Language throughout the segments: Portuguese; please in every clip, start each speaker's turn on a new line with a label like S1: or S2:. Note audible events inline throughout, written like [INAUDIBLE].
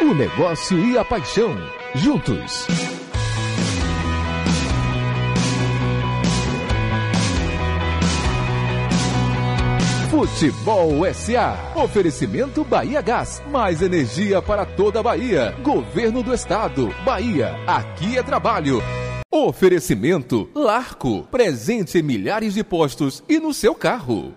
S1: O negócio e a paixão, juntos. Futebol SA. Oferecimento Bahia Gás. Mais energia para toda a Bahia. Governo do Estado. Bahia. Aqui é trabalho. Oferecimento Larco. Presente em milhares de postos e no seu carro.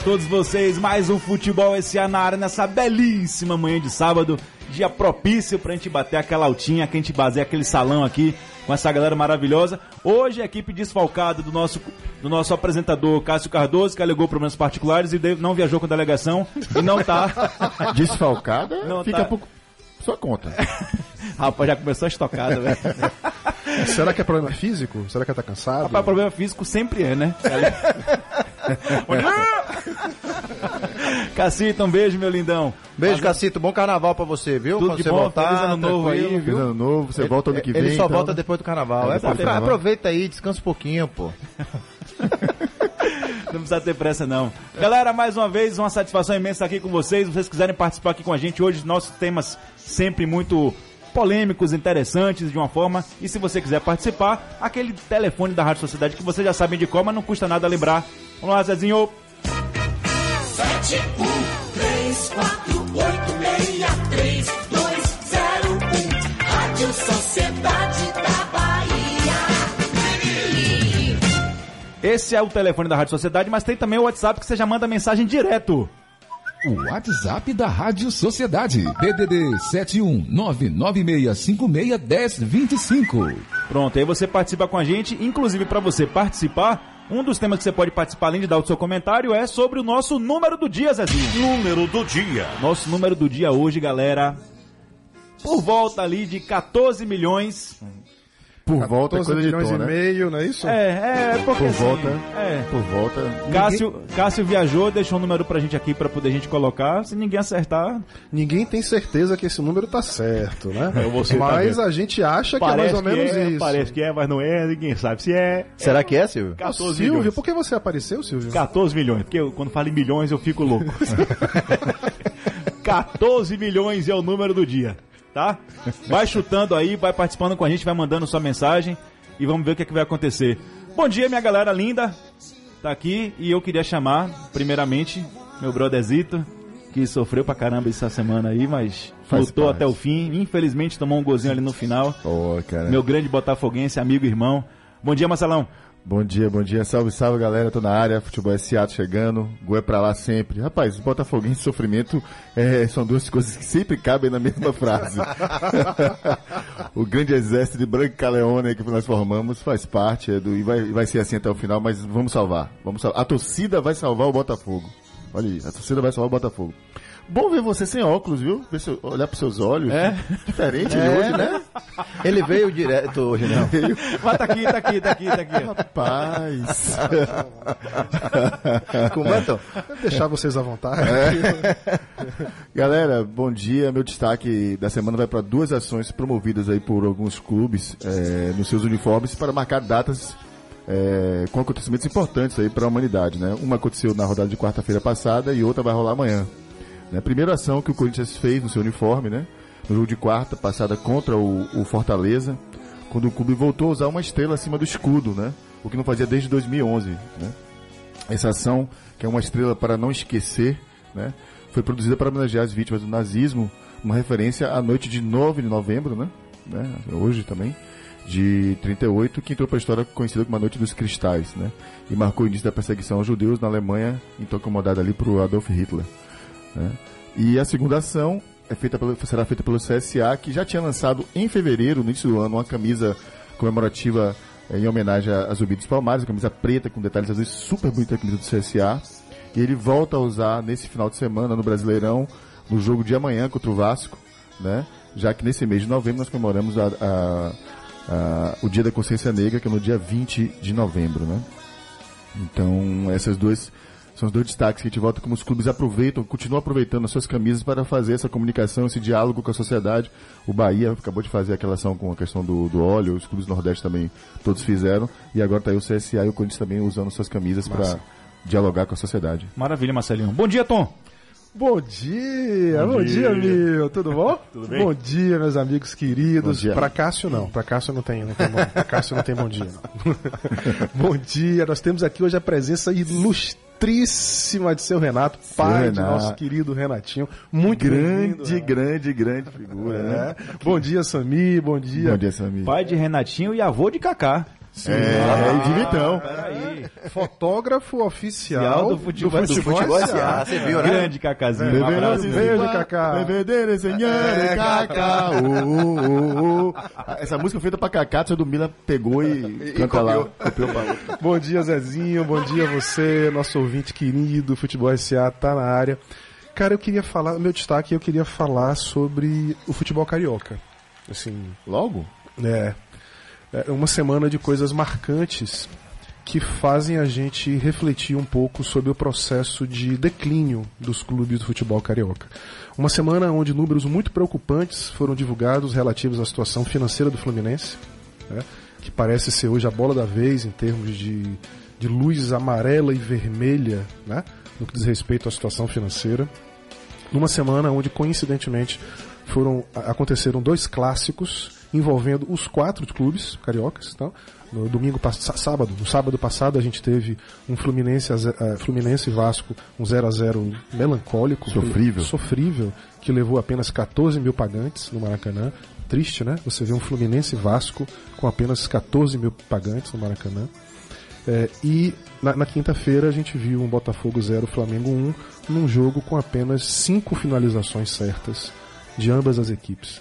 S2: Para todos vocês. Mais um Futebol SA na área nessa belíssima manhã de sábado. Dia propício pra gente bater aquela altinha, que a gente baseia aquele salão aqui com essa galera maravilhosa. Hoje a equipe desfalcada do nosso, do nosso apresentador Cássio Cardoso, que alegou problemas particulares e não viajou com a delegação e não tá. [LAUGHS]
S3: Desfalcada?
S2: Não
S3: Fica
S2: tá.
S3: por sua conta. [LAUGHS]
S2: Rapaz, já começou a estocada, velho.
S4: Será que é problema físico? Será que ela tá cansado?
S2: Rapaz, problema físico sempre é, né? [LAUGHS] [LAUGHS] Cacita, um beijo, meu lindão.
S5: Beijo, Cacito. Bom carnaval pra você, viu?
S2: Tudo
S5: Quando
S2: de bom,
S5: voltar,
S2: feliz ano novo aí, viu?
S3: Feliz ano novo, você volta ano que vem.
S5: Ele só
S3: então.
S5: volta depois do carnaval.
S3: É,
S5: É,
S3: depois do
S5: pra-
S3: carnaval.
S5: Aproveita aí, descansa um pouquinho, pô. [LAUGHS]
S2: Não precisa ter pressa, não. Galera, mais uma vez, uma satisfação imensa aqui com vocês. Se vocês quiserem participar aqui com a gente hoje, nossos temas sempre muito polêmicos, interessantes de uma forma. E se você quiser participar, aquele telefone da Rádio Sociedade que vocês já sabem de qual, mas não custa nada lembrar. Vamos lá, Zezinho.
S6: 71348632201 Rádio Sociedade da Bahia.
S2: Esse é o telefone da Rádio Sociedade, mas tem também o WhatsApp que você já manda mensagem direto.
S1: O WhatsApp da Rádio Sociedade. DDD 71996561025.
S2: Pronto, aí você participa com a gente. Inclusive, para você participar, um dos temas que você pode participar, além de dar o seu comentário, é sobre o nosso número do dia, Zezinho.
S7: Número do dia.
S2: Nosso número do dia hoje, galera, por volta ali de 14 milhões.
S3: Por volta é
S4: 14
S3: coisa de
S4: milhões
S3: tom,
S4: e
S3: né?
S4: meio, não é isso?
S2: É, é, porque
S3: Por
S2: assim,
S3: volta.
S2: É.
S3: Por volta.
S2: Cássio, Cássio viajou, deixou um número pra gente aqui pra poder a gente colocar. Se ninguém acertar,
S4: Ninguém tem certeza que esse número tá certo, né?
S7: você tá
S4: Mas a gente acha que é mais ou menos
S7: é,
S4: isso.
S7: Parece que é, mas não é, ninguém sabe se é.
S5: Será que é, Silvio?
S4: Ô,
S2: 14
S4: Silvio,
S2: milhões.
S4: por que você apareceu, Silvio?
S2: 14 milhões, porque eu, quando falo em milhões eu fico louco. [LAUGHS] [LAUGHS] 14 milhões é o número do dia, tá? Vai chutando aí, vai participando com a gente, vai mandando sua mensagem e vamos ver o que, é que vai acontecer. Bom dia, minha galera linda, tá aqui e eu queria chamar, primeiramente, meu brotherzito, que sofreu pra caramba essa semana aí, mas
S3: Faz
S2: lutou
S3: parte.
S2: até o fim. Infelizmente tomou um golzinho ali no final.
S3: Cara.
S2: Meu grande botafoguense, amigo e irmão. Bom dia, Marcelão.
S3: Bom dia, bom dia. Salve, salve, galera. Tô na área. Futebol SA chegando. Gol é pra lá sempre. Rapaz, Botafoguense e sofrimento é, são duas coisas que sempre cabem na mesma frase. [LAUGHS] o grande exército de Branca Leone que nós formamos faz parte é do, e vai, vai ser assim até o final, mas vamos salvar. Vamos salvar. A torcida vai salvar o Botafogo. Olha aí, a torcida vai salvar o Botafogo. Bom ver você sem óculos, viu? Ver seu- olhar pros seus olhos.
S2: É?
S3: Diferente de
S5: É,
S3: hoje, né?
S5: Ele veio direto hoje, não.
S2: Mas tá aqui, tá aqui, tá aqui, tá aqui.
S3: Rapaz.
S5: Como é, então?
S4: Deixar vocês à vontade.
S3: Galera, bom dia. Meu destaque da semana vai para duas ações promovidas aí por alguns clubes é, nos seus uniformes para marcar datas é, com acontecimentos importantes aí para a humanidade, né? Uma aconteceu na rodada de quarta-feira passada e outra vai rolar amanhã. Né? Primeira ação que o Corinthians fez no seu uniforme, né? No jogo de quarta passada contra o, o Fortaleza, quando o clube voltou a usar uma estrela acima do escudo, né? O que não fazia desde 2011, né? Essa ação, que é uma estrela para não esquecer, né? Foi produzida para homenagear as vítimas do nazismo, uma referência à noite de 9 de novembro, né? né? Hoje também, de 38, que entrou para a história conhecida como a Noite dos Cristais, né? E marcou o início da perseguição aos judeus na Alemanha, então acomodada ali por Adolf Hitler. Né? E a segunda ação é feita pelo, será feita pelo CSA, que já tinha lançado em fevereiro, no início do ano, uma camisa comemorativa eh, em homenagem a Zumbi dos Palmares, uma camisa preta com detalhes azuis, super bonita a camisa do CSA. E ele volta a usar nesse final de semana no Brasileirão, no jogo de amanhã contra o Vasco, né? Já que nesse mês de novembro nós comemoramos a- a- a- o Dia da Consciência Negra, que é no dia 20 de novembro, né? Então, essas duas são os dois destaques que a gente volta como os clubes aproveitam, continuam aproveitando as suas camisas para fazer essa comunicação, esse diálogo com a sociedade. O Bahia acabou de fazer aquela ação com a questão do, do óleo, os clubes do Nordeste também todos fizeram, e agora está aí o CSA e o Corinthians também usando suas camisas para dialogar com a sociedade.
S2: Maravilha, Marcelinho. Bom dia, Tom.
S4: Bom dia, bom, dia, meu. Tudo bom? [LAUGHS] Tudo
S7: bem?
S4: Bom dia, meus amigos queridos.
S3: Bom.
S4: Pra Cássio não, pra Cássio não tem, não tem bom, pra Cássio não tem bom dia. [LAUGHS] Bom dia, nós temos aqui hoje a presença ilustríssima de seu Renato, pai de
S3: Renato.
S4: nosso querido Renatinho. Muito
S3: Grande, grande, grande figura, né?
S4: É. Bom dia, Sami, bom dia.
S3: Bom dia, Samir.
S2: Pai de Renatinho e avô de Kaká.
S3: É, e de Vitão.
S2: Peraí.
S4: Fotógrafo oficial
S2: Oficial do futebol- do
S5: Futebol
S4: SA.
S5: SA, você viu, né?
S2: Grande Cacazinho. Um abraço.
S4: Beijo, Kaká.
S3: Bebedeira, senhora, Kaká. uh, uh, uh. Essa música foi feita pra Kaká, o do Mila pegou e, canta lá. Copiou pra.
S4: Bom dia, Zezinho. Bom dia a você, nosso ouvinte querido. Futebol SA tá na área. Cara, eu queria falar, meu destaque, eu queria falar sobre o futebol carioca. Assim,
S3: Logo?
S4: é, é uma semana de coisas marcantes que fazem a gente refletir um pouco sobre o processo de declínio dos clubes do futebol carioca. Uma semana onde números muito preocupantes foram divulgados relativos à situação financeira do Fluminense, né, que parece ser hoje a bola da vez em termos de, de luz amarela e vermelha né, no que diz respeito à situação financeira numa semana onde coincidentemente foram aconteceram dois clássicos envolvendo os quatro clubes cariocas, tá? No domingo sábado, no sábado passado a gente teve um Fluminense eh, Fluminense Vasco um 0 a 0 melancólico,
S3: Sofrível.
S4: sofrível, que levou apenas 14 mil pagantes no Maracanã. Triste, né? Você vê um Fluminense Vasco com apenas 14 mil pagantes no Maracanã. É, e na, na quinta-feira a gente viu um Botafogo 0, Flamengo 1, num jogo com apenas cinco finalizações certas de ambas as equipes.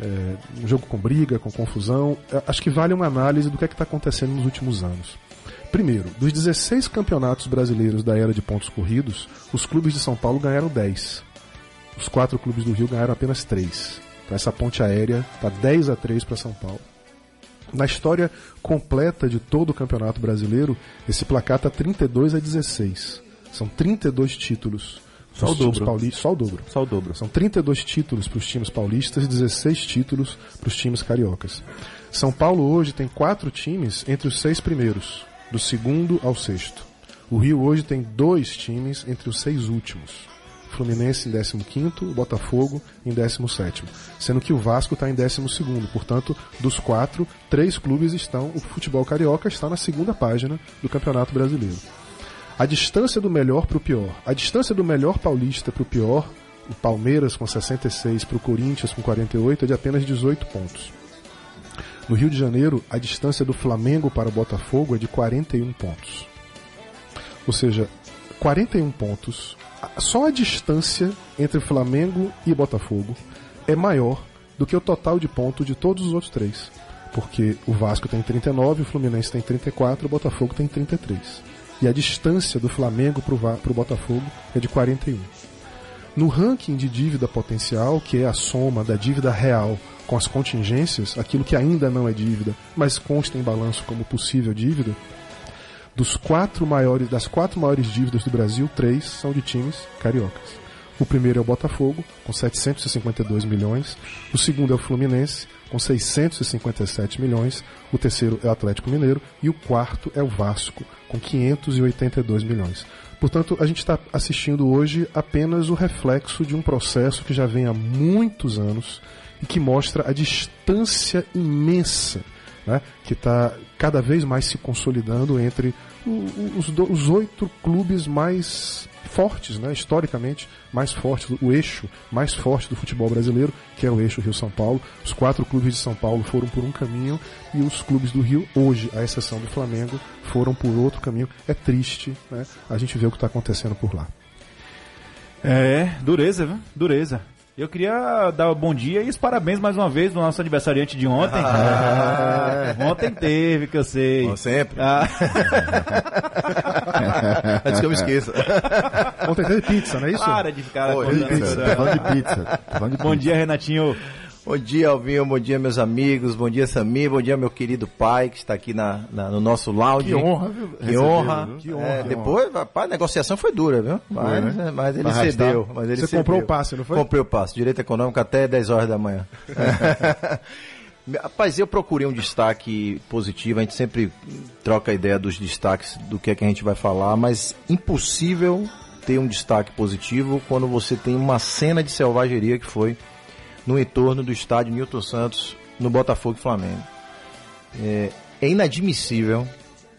S4: É, um jogo com briga, com confusão. É, Acho que vale uma análise do que é está acontecendo nos últimos anos. Primeiro, dos 16 campeonatos brasileiros da era de pontos corridos, os clubes de São Paulo ganharam 10. Os quatro clubes do Rio ganharam apenas 3. Então essa ponte aérea está 10 a 3 para São Paulo. Na história completa de todo o Campeonato Brasileiro, esse placar está 32 a 16. São 32 títulos.
S2: Só o dobro.
S4: pauli- Só o dobro.
S2: Só o dobro.
S4: São 32 títulos para os times paulistas e 16 títulos para os times cariocas. São Paulo hoje tem quatro times entre os seis primeiros, do segundo ao sexto. O Rio hoje tem dois times entre os seis últimos. Fluminense em 15º, o Botafogo em 17º. Sendo que o Vasco está em 12º. Portanto, dos quatro, três clubes estão... O futebol carioca está na segunda página do Campeonato Brasileiro. A distância do melhor para o pior. A distância do melhor paulista para o pior, o Palmeiras com 66 para o Corinthians com 48, é de apenas 18 pontos. No Rio de Janeiro, a distância do Flamengo para o Botafogo é de 41 pontos. Ou seja, 41 pontos. Só a distância entre Flamengo e Botafogo é maior do que o total de pontos de todos os outros três. Porque o Vasco tem 39, o Fluminense tem 34, o Botafogo tem 33. E a distância do Flamengo para o Botafogo é de 41. No ranking de dívida potencial, que é a soma da dívida real com as contingências, aquilo que ainda não é dívida, mas consta em balanço como possível dívida, dos quatro maiores, das quatro maiores dívidas do Brasil, três são de times cariocas. O primeiro é o Botafogo, com 752 milhões. O segundo é o Fluminense, com 657 milhões. O terceiro é o Atlético Mineiro. E o quarto é o Vasco, com 582 milhões. Portanto, a gente está assistindo hoje apenas o reflexo de um processo que já vem há muitos anos e que mostra a distância imensa né, que está cada vez mais se consolidando entre os, os oito clubes mais fortes, né, historicamente mais fortes, o eixo mais forte do futebol brasileiro, que é o eixo Rio-São Paulo. Os quatro clubes de São Paulo foram por um caminho e os clubes do Rio, hoje, à exceção do Flamengo, foram por outro caminho. É triste né, a gente ver o que está acontecendo por lá.
S2: É, dureza, viu? Dureza. Eu queria dar bom dia e os parabéns mais uma vez do nosso aniversariante de ontem. Ontem teve, que eu sei.
S5: Como sempre.
S2: Ah, [LAUGHS]
S5: Antes que eu me esqueça.
S4: Ontem teve pizza, não é isso?
S2: para de ficar
S3: Pizza, tá falando de pizza. Tá falando de
S2: Bom
S3: pizza.
S2: dia, Renatinho.
S5: Bom dia, Alvinho. Bom dia, meus amigos. Bom dia, Samir. Bom dia, meu querido pai, que está aqui na, na- no nosso lounge.
S3: Que honra, viu?
S5: Que honra.
S3: viu?
S4: Que honra,
S5: É,
S4: que
S5: depois, rapaz, a negociação foi dura, viu? Mas,
S3: né?
S5: mas ele
S3: arrastar.
S5: cedeu. Mas ele
S4: Você
S5: cedeu.
S4: comprou o passe, não foi?
S5: Comprei o passe. Direito econômico até 10 horas da manhã. [LAUGHS] [LAUGHS] Rapaz, eu procurei um destaque positivo. A gente sempre troca a ideia dos destaques do que é que a gente vai falar, mas impossível ter um destaque positivo quando você tem uma cena de selvageria que foi no entorno do estádio Newton Santos, no Botafogo e Flamengo. É, é inadmissível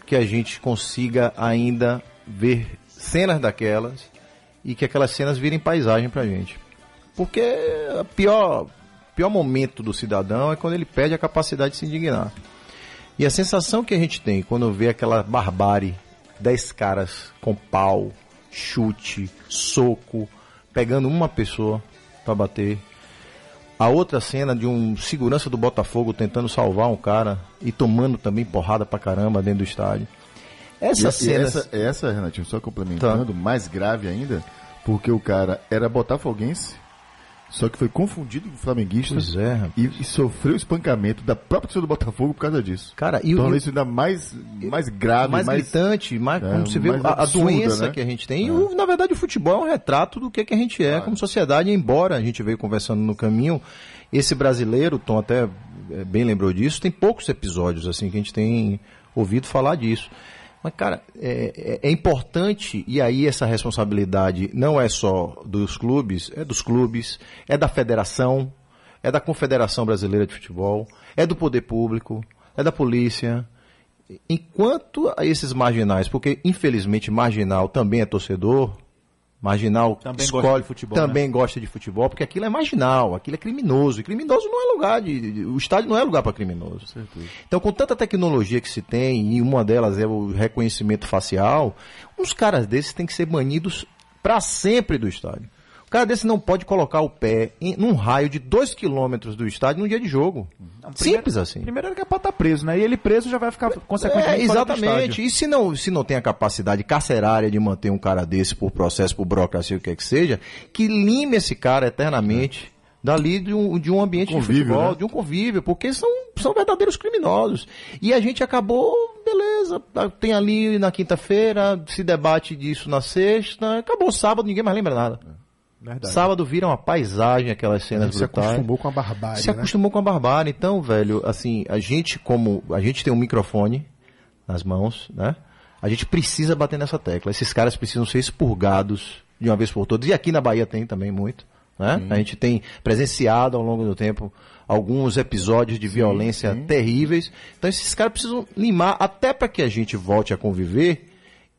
S5: que a gente consiga ainda ver cenas daquelas e que aquelas cenas virem paisagem pra gente. Porque o pior, pior momento do cidadão é quando ele perde a capacidade de se indignar. E a sensação que a gente tem quando vê aquela barbárie, dez caras com pau, chute, soco, pegando uma pessoa pra bater. A outra cena de um segurança do Botafogo tentando salvar um cara e tomando também porrada pra caramba dentro do estádio.
S3: E,
S5: Essas
S3: e essa, essa, Renatinho, só complementando, mais grave ainda, porque o cara era botafoguense, só que foi confundido com flamenguista
S5: Pois é, rapaz.
S3: e, e sofreu espancamento da própria torcida do Botafogo por causa disso.
S5: Cara, e,
S3: Torna
S5: e-
S3: isso ainda mais, mais grave,
S5: mais,
S3: mais,
S5: gritante, mais,
S3: é,
S5: como você vê a,
S3: absurda,
S5: doença
S3: né?
S5: que a gente tem. E, o- na verdade, o futebol é um retrato do que, que a gente é como sociedade, embora a gente veio conversando no caminho. Esse brasileiro, o Tom até é, bem lembrou disso, tem poucos episódios assim que a gente tem ouvido falar disso. Mas, cara, é, é- é importante, e aí essa responsabilidade não é só dos clubes, é dos clubes, é da federação, é da Confederação Brasileira de Futebol, é do poder público, é da polícia, enquanto a esses marginais, porque infelizmente marginal também é torcedor, marginal
S2: Também
S5: escolhe,
S2: gosta de futebol, né?
S5: também gosta de futebol, porque aquilo é marginal, aquilo é criminoso, e criminoso não é lugar de, de- o estádio não é lugar para criminoso. Então, com tanta tecnologia que se tem, e uma delas é o reconhecimento facial, uns caras desses têm que ser banidos para sempre do estádio. Cara desse não pode colocar o pé em, num raio de 2 quilômetros do estádio num dia de jogo. Simples assim.
S2: Primeiro ele quer pra estar preso, né? E ele preso já vai ficar consequentemente
S5: É,
S2: fora do
S5: exatamente. E se não, se não tem a capacidade carcerária de manter um cara desse por processo, por burocracia, o que quer que seja, que lime esse cara eternamente dali de um, de um ambiente
S3: Convívio,
S5: de futebol,
S3: né?
S5: de um convívio, porque são, são verdadeiros criminosos. E a gente acabou, beleza, tem ali na quinta-feira, se debate disso na sexta, acabou sábado, ninguém mais lembra nada.
S2: Verdade.
S5: Sábado vira uma paisagem aquelas cenas
S4: gente se
S5: brutais
S4: acostumou com a barbárie,
S5: se
S4: né?
S5: acostumou com a barbárie. Então, velho, assim, a gente como a gente tem um microfone nas mãos, né? A gente precisa bater nessa tecla. Esses caras precisam ser expurgados de uma vez por todas. E aqui na Bahia tem também muito, né? A gente tem presenciado ao longo do tempo alguns episódios de violência terríveis. Então, esses caras precisam limar até para que a gente volte a conviver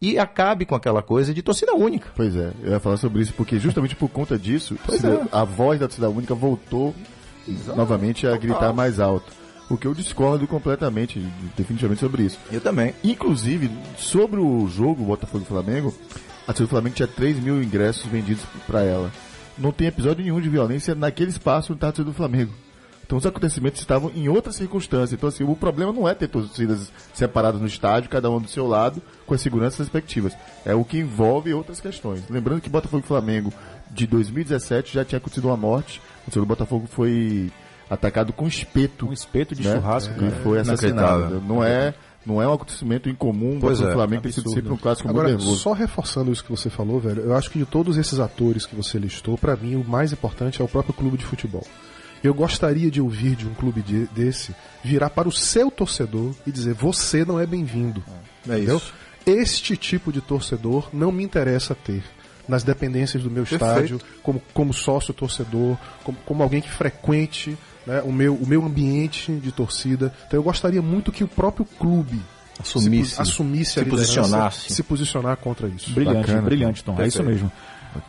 S5: e acabe com aquela coisa de torcida única.
S3: Pois é, eu ia falar sobre isso, porque justamente por conta disso,
S5: é.
S3: a voz da torcida única voltou novamente a gritar mais alto. O que eu discordo completamente, definitivamente sobre isso.
S5: Eu também.
S3: Inclusive, sobre o jogo Botafogo Flamengo, a torcida do Flamengo tinha 3 mil ingressos vendidos para ela. Não tem episódio nenhum de violência naquele espaço onde está a torcida do Flamengo. Então os acontecimentos estavam em outra circunstância. Então assim, o problema não é ter torcidas separadas no estádio, cada um do seu lado, com as seguranças respectivas. É o que envolve outras questões. Lembrando que Botafogo e Flamengo de 2017 já tinha acontecido uma morte. O torcedor do Botafogo foi atacado com espeto
S2: Um espeto de
S3: né?
S2: churrasco.
S3: E foi assassinado. Não é, não é um acontecimento incomum
S5: Pois
S3: o
S5: é,
S3: Flamengo tem sido sempre um clássico
S4: Agora,
S3: muito nervoso.
S4: só reforçando isso que você falou, velho, eu acho que de todos esses atores que você listou, pra mim o mais importante é o próprio clube de futebol. Eu gostaria de ouvir de um clube de- desse virar para o seu torcedor e dizer: você não é bem-vindo.
S5: É
S4: Entendeu?
S5: isso.
S4: Este tipo de torcedor não me interessa ter nas dependências do meu
S5: Perfeito.
S4: estádio, como, como sócio torcedor, como, como alguém que frequente né, o, meu, o meu ambiente de torcida. Então eu gostaria muito que o próprio clube
S5: Assumisse.
S4: se, assumisse
S5: se
S4: a liderança,
S5: posicionasse.
S4: se posicionar contra isso.
S2: Brilhante,
S3: Bacana.
S2: brilhante, Tom. É isso mesmo.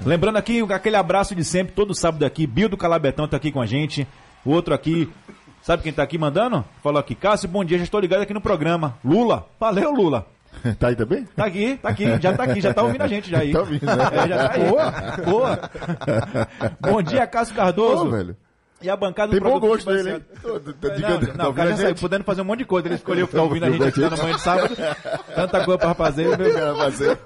S2: Lembrando aqui, aquele abraço de sempre, todo sábado aqui. Bill do Calabetão tá aqui com a gente. O outro aqui, sabe quem tá aqui mandando? Falou aqui, Cássio, bom dia, já estou ligado aqui no programa. Lula, valeu, Lula. [LAUGHS]
S3: Tá aí também?
S2: Tá aqui, tá aqui, já tá aqui, já tá ouvindo a gente já [LAUGHS] aí.
S3: Tá ouvindo, né?
S2: É, já tá aí. Boa, boa. Bom dia, Cássio Cardoso.
S3: Ô, velho.
S2: E a bancada
S3: Tem
S2: do
S3: bom gosto dele, hein? tô-
S2: Não, não, o cara já saiu podendo fazer um monte de coisa. Ele escolheu ficar ouvindo a gente aqui na manhã de sábado. Tanta coisa pra fazer. Meu...
S3: Fazer.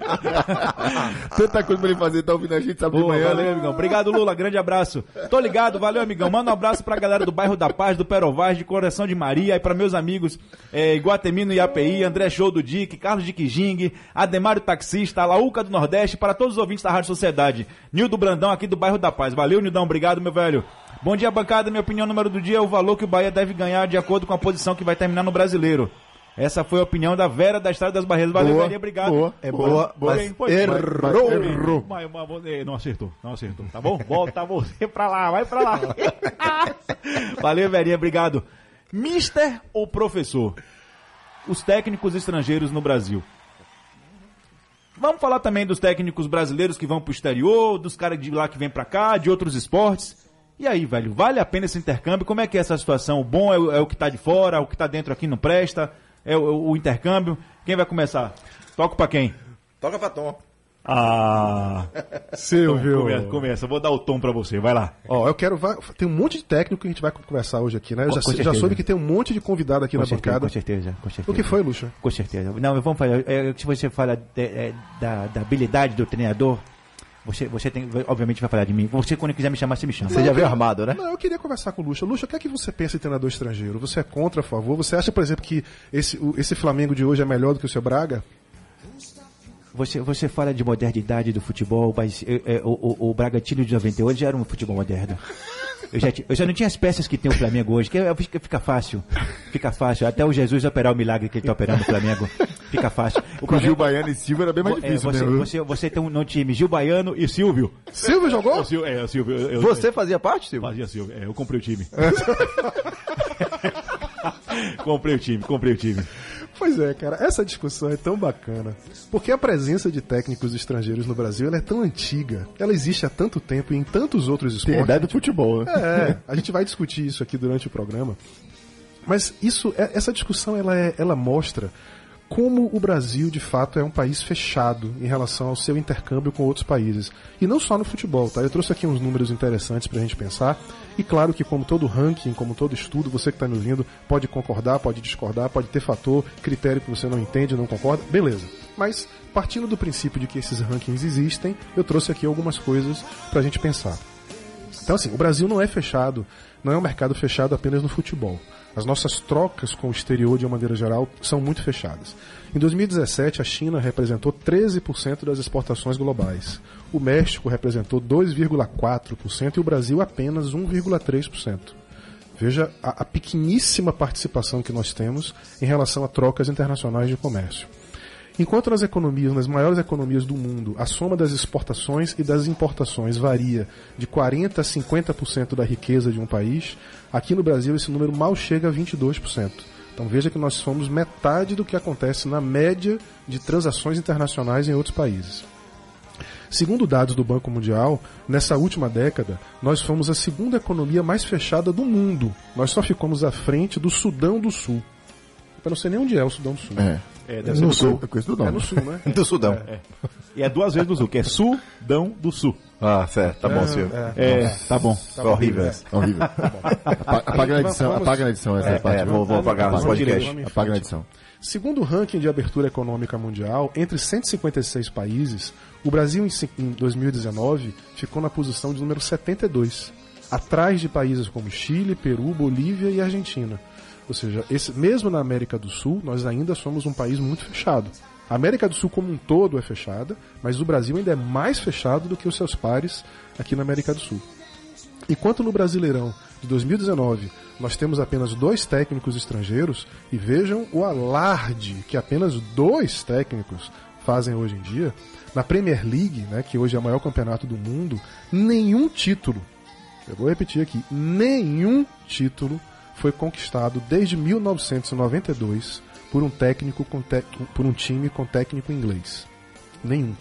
S3: Tanta coisa pra ele fazer, tá ouvindo a gente, sabe de
S2: Boa,
S3: manhã.
S2: valeu,
S3: né?
S2: amigão. Obrigado, Lula. Grande abraço. Tô ligado, valeu, amigão. Manda um abraço pra galera do bairro da Paz, do Perovaz, de Coração de Maria, e pra meus amigos é, Iguatemino e API, André Show do Dick, Carlos de Quijing, Ademário Taxista, Laúca do Nordeste, para todos os ouvintes da Rádio Sociedade. Nildo Brandão aqui do bairro da Paz. Valeu, Nildão. Obrigado, meu velho. Bom dia, bancada. Minha opinião número do dia é o valor que o Bahia deve ganhar de acordo com a posição que vai terminar no brasileiro. Essa foi a opinião da Vera da Estrada das Barreiras. Valeu,
S3: Boa,
S2: Verinha. Obrigado.
S3: boa,
S5: É boa, mas
S2: Foi,
S5: errou.
S3: Errou.
S2: Mas, mas não acertou, não acertou, tá bom? [LAUGHS] Volta você pra lá, vai pra lá. [LAUGHS] Valeu, Verinha, obrigado. Mister ou professor? Os técnicos estrangeiros no Brasil. Vamos falar também dos técnicos brasileiros que vão pro exterior, dos caras de lá que vêm pra cá, de outros esportes. E aí, velho, vale a pena esse intercâmbio? Como é que é essa situação? O bom é o, é o que tá de fora, o que tá dentro aqui não presta? É o, o intercâmbio? Quem vai começar? Toco pra quem?
S5: Toca pra Tom.
S2: Ah, [LAUGHS]
S4: Silvio.
S2: começa, começa. Vou dar o tom pra você, vai lá.
S4: Ó, eu quero. Tem um monte de técnico que a gente vai conversar hoje aqui, né? Eu já,
S2: Com
S4: já
S2: certeza.
S4: soube que tem um monte de convidado aqui na bancada.
S8: com certeza, com certeza.
S4: O que foi, Lucha?
S8: Com certeza. Não, vamos falar. É, se você fala de- é, da, da habilidade do treinador, você, você tem, obviamente vai falar de mim. Você, quando quiser me chamar, você me chama.
S5: Você já veio armado, né?
S4: Não, eu queria conversar com o Lucha. Lucha, o que é que você pensa em treinador estrangeiro? Você é contra, a favor? Você acha, por exemplo, que esse, o- esse Flamengo de hoje é melhor do que o seu Braga?
S8: Você, você fala de modernidade do futebol, mas é, é, o, o, Bragantino de 98 já era um futebol moderno. Eu já, eu já não tinha as peças que tem o Flamengo hoje, que é- fica, fácil. Fica fácil. Até o Jesus operar o milagre que ele está operando no Flamengo. Fica fácil. O
S3: Com o Gil Baiano e Silva era bem mais
S8: é,
S3: difícil
S8: você,
S3: mesmo. viu?
S8: você, você tem um, no time Gil Baiano e Silvio.
S4: Silvio jogou?
S2: O Sil- é, o Silvio, eu, eu-
S5: Você fazia parte, Silvio?
S2: fazia Silvio. É, eu comprei o time. [LAUGHS] [LAUGHS] comprei o time, comprei o time.
S4: Pois é, cara, essa discussão é tão bacana. Porque a presença de técnicos estrangeiros no Brasil é tão antiga, ela existe há tanto tempo e em tantos outros esportes.
S3: idade do futebol, né?
S4: É, a gente vai discutir isso aqui durante o programa. Mas isso, é- essa discussão ela, é- ela mostra como o Brasil de fato é um país fechado em relação ao seu intercâmbio com outros países. E não só no futebol, tá? Eu trouxe aqui uns números interessantes pra gente pensar. E claro que, como todo ranking, como todo estudo, você que está me ouvindo pode concordar, pode discordar, pode ter fator, critério que você não entende, não concorda, beleza. Mas, partindo do princípio de que esses rankings existem, eu trouxe aqui algumas coisas pra gente pensar. Então, assim, o Brasil não é fechado, não é um mercado fechado apenas no futebol. As nossas trocas com o exterior, de uma maneira geral, são muito fechadas. Em 2017, a China representou 13% das exportações globais. O México representou 2,4% e o Brasil apenas 1,3%. Veja a, a pequeníssima participação que nós temos em relação a trocas internacionais de comércio. Enquanto nas economias, nas maiores economias do mundo, a soma das exportações e das importações varia de 40% a 50% da riqueza de um país, aqui no Brasil esse número mal chega a 22%. Então veja que nós somos metade do que acontece na média de transações internacionais em outros países. Segundo dados do Banco Mundial, nessa última década, nós fomos a segunda economia mais fechada do mundo. Nós só ficamos à frente do Sudão do Sul. Eu não sei nem onde é o Sudão do Sul.
S3: É.
S2: É, deve
S3: No
S2: do sul.
S3: conheço do
S4: É no Sul, né? [LAUGHS]
S5: Do Sudão.
S2: E é duas vezes do sul, que é Sudão do Sul.
S5: Ah, certo. Tá bom, Silvio.
S2: É, tá bom.
S5: Foi horrível essa.
S3: Horrível. [LAUGHS] Apa- Apaga na edição, apaga na edição essa
S5: É,
S3: parte.
S5: é, vou, vou apagar no podcast.
S3: Apaga na edição.
S4: Segundo o ranking de abertura econômica mundial, entre 156 países, o Brasil em 2019 ficou na posição de número 72, atrás de países como Chile, Peru, Bolívia e Argentina. Ou seja, esse- mesmo na América do Sul, nós ainda somos um país muito fechado. A América do Sul como um todo é fechada, mas o Brasil ainda é mais fechado do que os seus pares aqui na América do Sul. Enquanto no Brasileirão de 2019 nós temos apenas dois técnicos estrangeiros, e vejam o alarde que apenas dois técnicos fazem hoje em dia, na Premier League, né, que hoje é o maior campeonato do mundo, nenhum título Eu vou repetir aqui. Nenhum título foi conquistado desde 1992 por um técnico te- por um time com técnico inglês. Nenhum.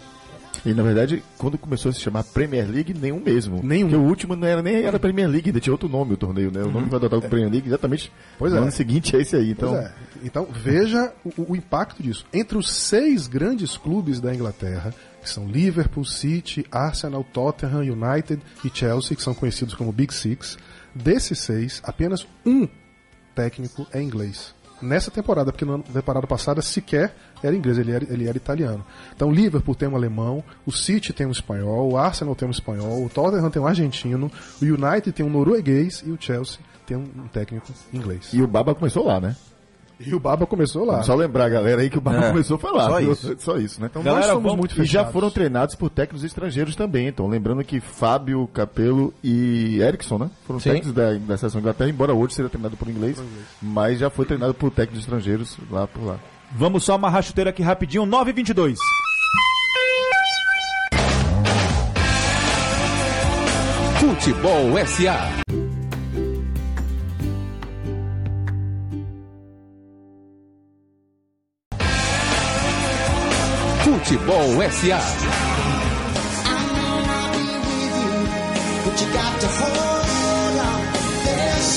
S3: E na verdade, quando começou a se chamar Premier League, nenhum mesmo.
S4: Nenhum.
S3: Porque o último não era nem era Premier League, ainda tinha outro nome o torneio, né? O nome que vai adotar o Premier League exatamente
S4: Pois
S3: no
S4: é.
S3: ano seguinte é esse aí. Então,
S4: é. Então veja o, o impacto disso. Entre os seis grandes clubes da Inglaterra, que são Liverpool, City, Arsenal, Tottenham, United e Chelsea, que são conhecidos como Big Six, desses seis, apenas um técnico é inglês. Nessa temporada, porque na temporada passada sequer era inglês, ele era, ele era italiano. Então, Liverpool tem um alemão, o City tem um espanhol, o Arsenal tem um espanhol, o Tottenham tem um argentino, o United tem um norueguês e o Chelsea tem um, um técnico inglês.
S3: E o Baba começou lá, né?
S4: E o Baba começou lá.
S3: Só lembrar a galera aí que o Baba
S5: É.
S3: começou a falar.
S5: Só
S3: viu?
S5: isso.
S3: Só isso, né?
S4: Então
S2: Galera,
S4: nós somos
S2: vamos-
S4: muito
S3: E já
S4: fechados.
S3: foram treinados por técnicos estrangeiros também. Então, lembrando que Fábio, Capello e Erickson, né? Foram
S5: Sim.
S3: técnicos da, da seleção Inglaterra, embora hoje seja treinado por inglês, mas já foi treinado por técnicos estrangeiros lá por lá.
S2: Vamos só amarrar a chuteira aqui rapidinho, 9 e 22
S1: Futebol SA. Futebol SA.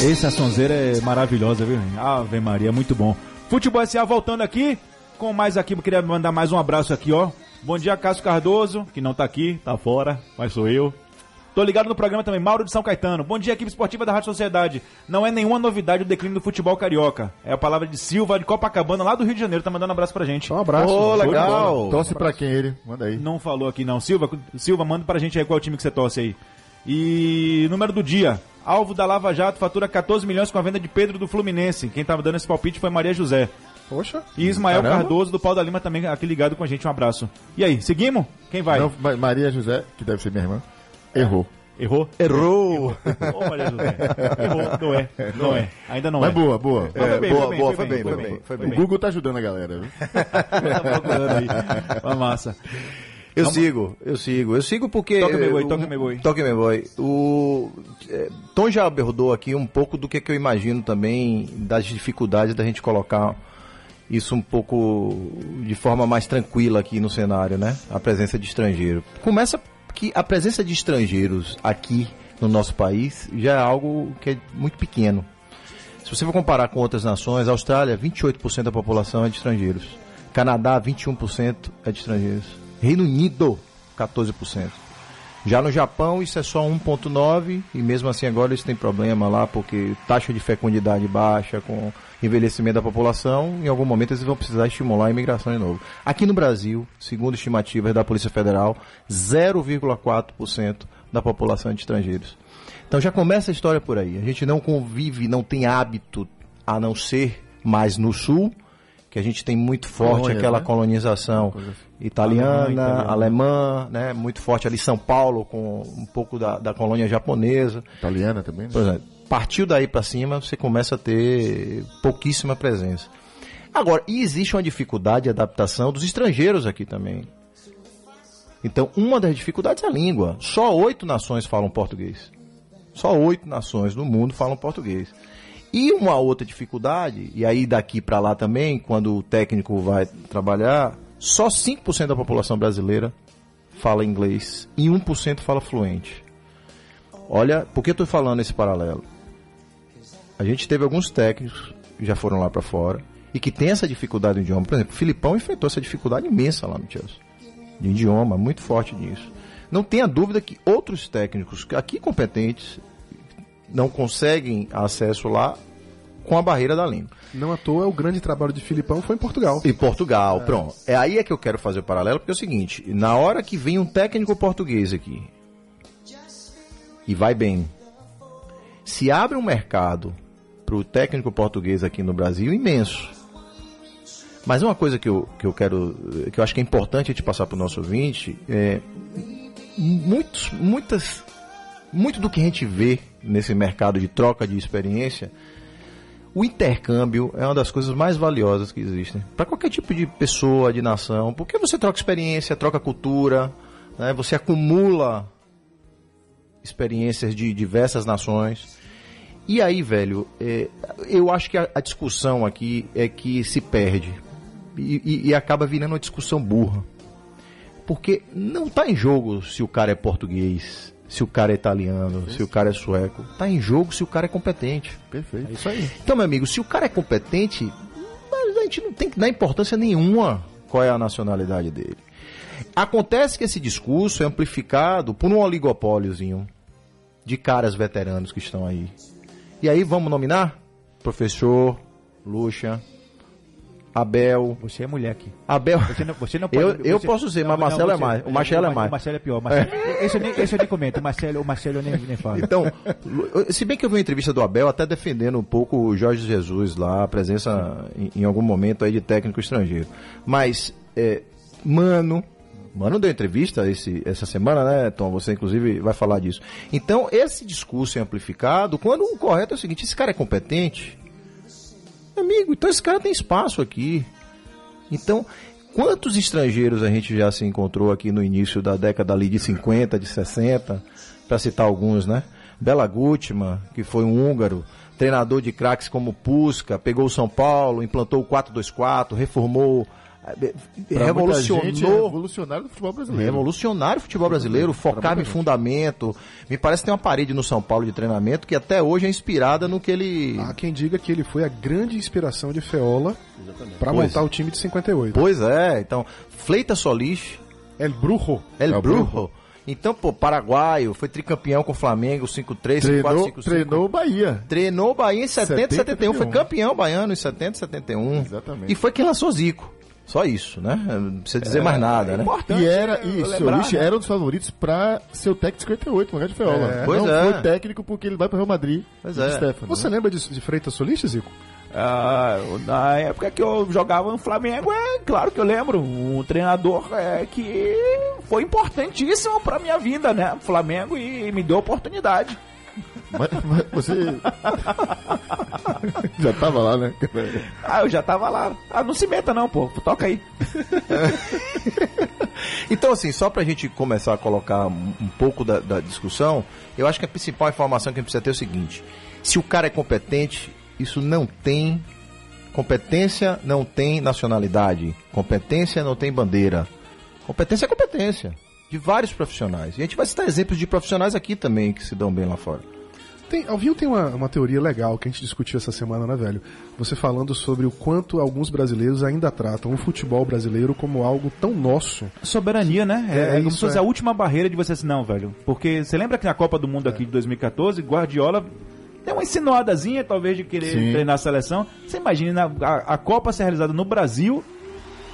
S2: Essa sonzeira é maravilhosa, viu? Ave Maria, muito bom. Futebol SA voltando aqui, com mais aqui, eu queria mandar mais um abraço aqui, ó. Bom dia, Cássio Cardoso, que não tá aqui, tá fora, mas sou eu. Tô ligado no programa também, Mauro de São Caetano. Bom dia, equipe esportiva da Rádio Sociedade. Não é nenhuma novidade o declínio do futebol carioca. É a palavra de Silva, de Copacabana, lá do Rio de Janeiro, tá mandando um abraço pra gente.
S4: Um abraço.
S5: Ô,
S4: de
S5: legal.
S3: Torce pra quem ele? Manda aí.
S2: Não falou aqui não. Silva, Silva, manda pra gente aí qual time que você torce aí. E número do dia. Alvo da Lava Jato fatura 14 milhões com a venda de Pedro do Fluminense. Quem tava dando esse palpite foi Maria José.
S4: Poxa.
S2: E Ismael
S3: Caramba.
S2: Cardoso do Pau da Lima também aqui ligado com a gente. Um abraço. E aí, seguimos? Quem vai?
S3: Não, Ma- Maria José, que deve ser minha irmã, errou.
S2: Errou?
S5: Errou!
S2: Maria José. Errou. Não é. Não é. Ainda não
S3: Mas
S2: é.
S3: boa, boa.
S2: Mas foi bem,
S5: boa,
S2: foi bem,
S5: boa,
S2: foi bem,
S5: foi
S2: foi
S5: bem,
S2: bem.
S5: foi
S3: O
S5: bem.
S3: Google tá ajudando a galera? [LAUGHS]
S2: Tá procurando aí. Uma massa.
S5: Eu sigo, eu sigo. Eu sigo porque.
S2: Toca, meu boi,
S5: o-
S2: toca, meu boi.
S5: Toca, meu boi. O é, Tom já abordou aqui um pouco do que, que eu imagino também das dificuldades da gente colocar isso um pouco de forma mais tranquila aqui no cenário, né? A presença de estrangeiro. Começa que a presença de estrangeiros aqui no nosso país já é algo que é muito pequeno. Se você for comparar com outras nações, Austrália, 28% da população é de estrangeiros. Canadá, 21% é de estrangeiros. Reino Unido, 14%. Já no Japão, isso é só 1,9% e mesmo assim agora eles têm problema lá porque taxa de fecundidade baixa com envelhecimento da população, em algum momento eles vão precisar estimular a imigração de novo. Aqui no Brasil, segundo estimativas da Polícia Federal, 0,4% da população é de estrangeiros. Então já começa a história por aí. A gente não convive, não tem hábito, a não ser mais no sul, que a gente tem muito forte
S3: Colônia,
S5: aquela
S3: né?
S5: colonização italiana,
S2: Alemã, italiana.
S5: alemã, né? Muito forte ali São Paulo, com um pouco da, da colônia japonesa.
S3: Italiana também, né?
S5: Por exemplo, partiu daí para cima, você começa a ter pouquíssima presença. Agora, existe uma dificuldade de adaptação dos estrangeiros aqui também. Então, uma das dificuldades é a língua. Só oito nações falam português. Só oito nações no mundo falam português. E uma outra dificuldade, e aí daqui para lá também, quando o técnico vai trabalhar, só 5% da população brasileira fala inglês e 1% fala fluente. Olha, por que eu estou falando esse paralelo? A gente teve alguns técnicos que já foram lá para fora e que tem essa dificuldade no idioma. Por exemplo, o Filipão enfrentou essa dificuldade imensa lá no Chelsea. De idioma, muito forte nisso. Não tenha dúvida que outros técnicos aqui competentes não conseguem acesso lá com a barreira da língua.
S4: Não à toa, o grande trabalho de Filipão foi em Portugal.
S5: E Portugal, pronto. É aí é que eu quero fazer o paralelo, porque é o seguinte, na hora que vem um técnico português aqui e vai bem, se abre um mercado para o técnico português aqui no Brasil imenso. Mas uma coisa que eu, que eu quero, que eu acho que é importante gente passar para o nosso ouvinte, é muitos, muitas, muito do que a gente vê nesse mercado de troca de experiência, o intercâmbio é uma das coisas mais valiosas que existem para qualquer tipo de pessoa, de nação, porque você troca experiência, troca cultura, né? você acumula experiências de diversas nações. E aí, velho, é, eu acho que a, a discussão aqui é que se perde e, e- e acaba virando uma discussão burra. Porque não tá em jogo se o cara é português, se o cara é italiano, se o cara é sueco. Tá em jogo se o cara é competente.
S3: Perfeito.
S4: É isso aí.
S5: Então, meu amigo, se o cara é competente, mas a gente não tem que dar importância nenhuma qual é a nacionalidade dele. Acontece que esse discurso é amplificado por um oligopóliozinho de caras veteranos que estão aí. E aí vamos nominar? Professor, Lucha, Abel.
S8: Você é mulher aqui.
S5: Abel.
S8: Você não, você não pode.
S5: Eu- eu
S8: você-
S5: posso ser, mas Marcelo é mais. O Marcelo é mais.
S8: O Marcelo é pior. Marcelo, [LAUGHS] esse, eu nem, esse eu nem comento. O Marcelo, o Marcelo eu nem, nem falo.
S5: Então, se bem que eu vi uma entrevista do Abel até defendendo um pouco o Jorge Jesus lá, a presença em, em algum momento aí de técnico estrangeiro. Mas, é, Mano, Mano deu entrevista esse, essa semana, né, Tom? Você inclusive vai falar disso. Então, esse discurso é amplificado quando o correto é o seguinte, esse cara é competente? Amigo, então esse cara tem espaço aqui. Então, quantos estrangeiros a gente já se encontrou aqui no início da década ali de 50, de 60, para citar alguns, né? Bela Gutmann, que foi um húngaro, treinador de craques como Pusca, pegou o São Paulo, implantou o 4-2-4, reformou,
S3: Pra é
S5: revolucionou
S3: revolucionário do futebol brasileiro.
S5: Revolucionário o futebol brasileiro, focava em fundamento. Me parece que tem uma parede no São Paulo de treinamento que até hoje é inspirada no que ele.
S4: Há quem diga que ele foi a grande inspiração de Feola para montar o time de 58.
S5: Pois é, então, Fleita Solis,
S4: El Brujo.
S5: El
S3: El
S5: Brujo.
S3: Brujo.
S5: Então, pô, paraguaio, foi tricampeão com o Flamengo, 5-3, 5-4,
S3: Treinou,
S5: 5-5.
S3: treinou o Bahia.
S5: Treinou o Bahia em 70 e
S3: 70,
S5: 71, foi
S3: 71.
S5: campeão baiano em 70 e 71.
S3: Exatamente.
S5: E foi quem lançou Zico. Só isso, né? Não precisa dizer mais nada, né?
S3: E era
S7: lembrar,
S3: o Luiz
S7: né?
S3: era um dos favoritos pra ser o técnico de 58, no lugar de Feola.
S4: É.
S5: Pois
S3: não
S5: é.
S3: foi técnico porque ele vai pro Real Madrid.
S5: Pois é.
S3: Stefano,
S4: Você
S3: né?
S4: lembra de, de Freitas Solista, Zico?
S7: Ah, na época que eu jogava no Flamengo, é claro que eu lembro. Um treinador é, que foi importantíssimo pra minha vida, né? Flamengo e me deu oportunidade.
S3: Mas, mas você [LAUGHS] já tava lá, né?
S7: Ah, eu já tava lá. Ah, não se meta não, pô. Toca aí. [LAUGHS]
S5: Então, assim, só pra gente começar a colocar um, pouco da, da discussão, eu acho que a principal informação que a gente precisa ter é o seguinte: se o cara é competente, isso não tem. Competência não tem nacionalidade. Competência não tem bandeira. Competência é competência. De vários profissionais. E a gente vai citar exemplos de profissionais aqui também que se dão bem lá fora.
S4: Tem, Alvinho tem uma, uma teoria legal que a gente discutiu essa semana, né, velho? Você falando sobre o quanto alguns brasileiros ainda tratam o futebol brasileiro como algo tão nosso.
S8: Soberania, né? É,
S4: É,
S8: é como se fosse
S4: é.
S8: a última barreira de você assim, não, velho. Porque você lembra que na Copa do Mundo aqui de 2014, Guardiola deu uma insinuadazinha, talvez, de querer
S3: Sim.
S8: treinar a seleção. Você imagina a, a Copa ser realizada no Brasil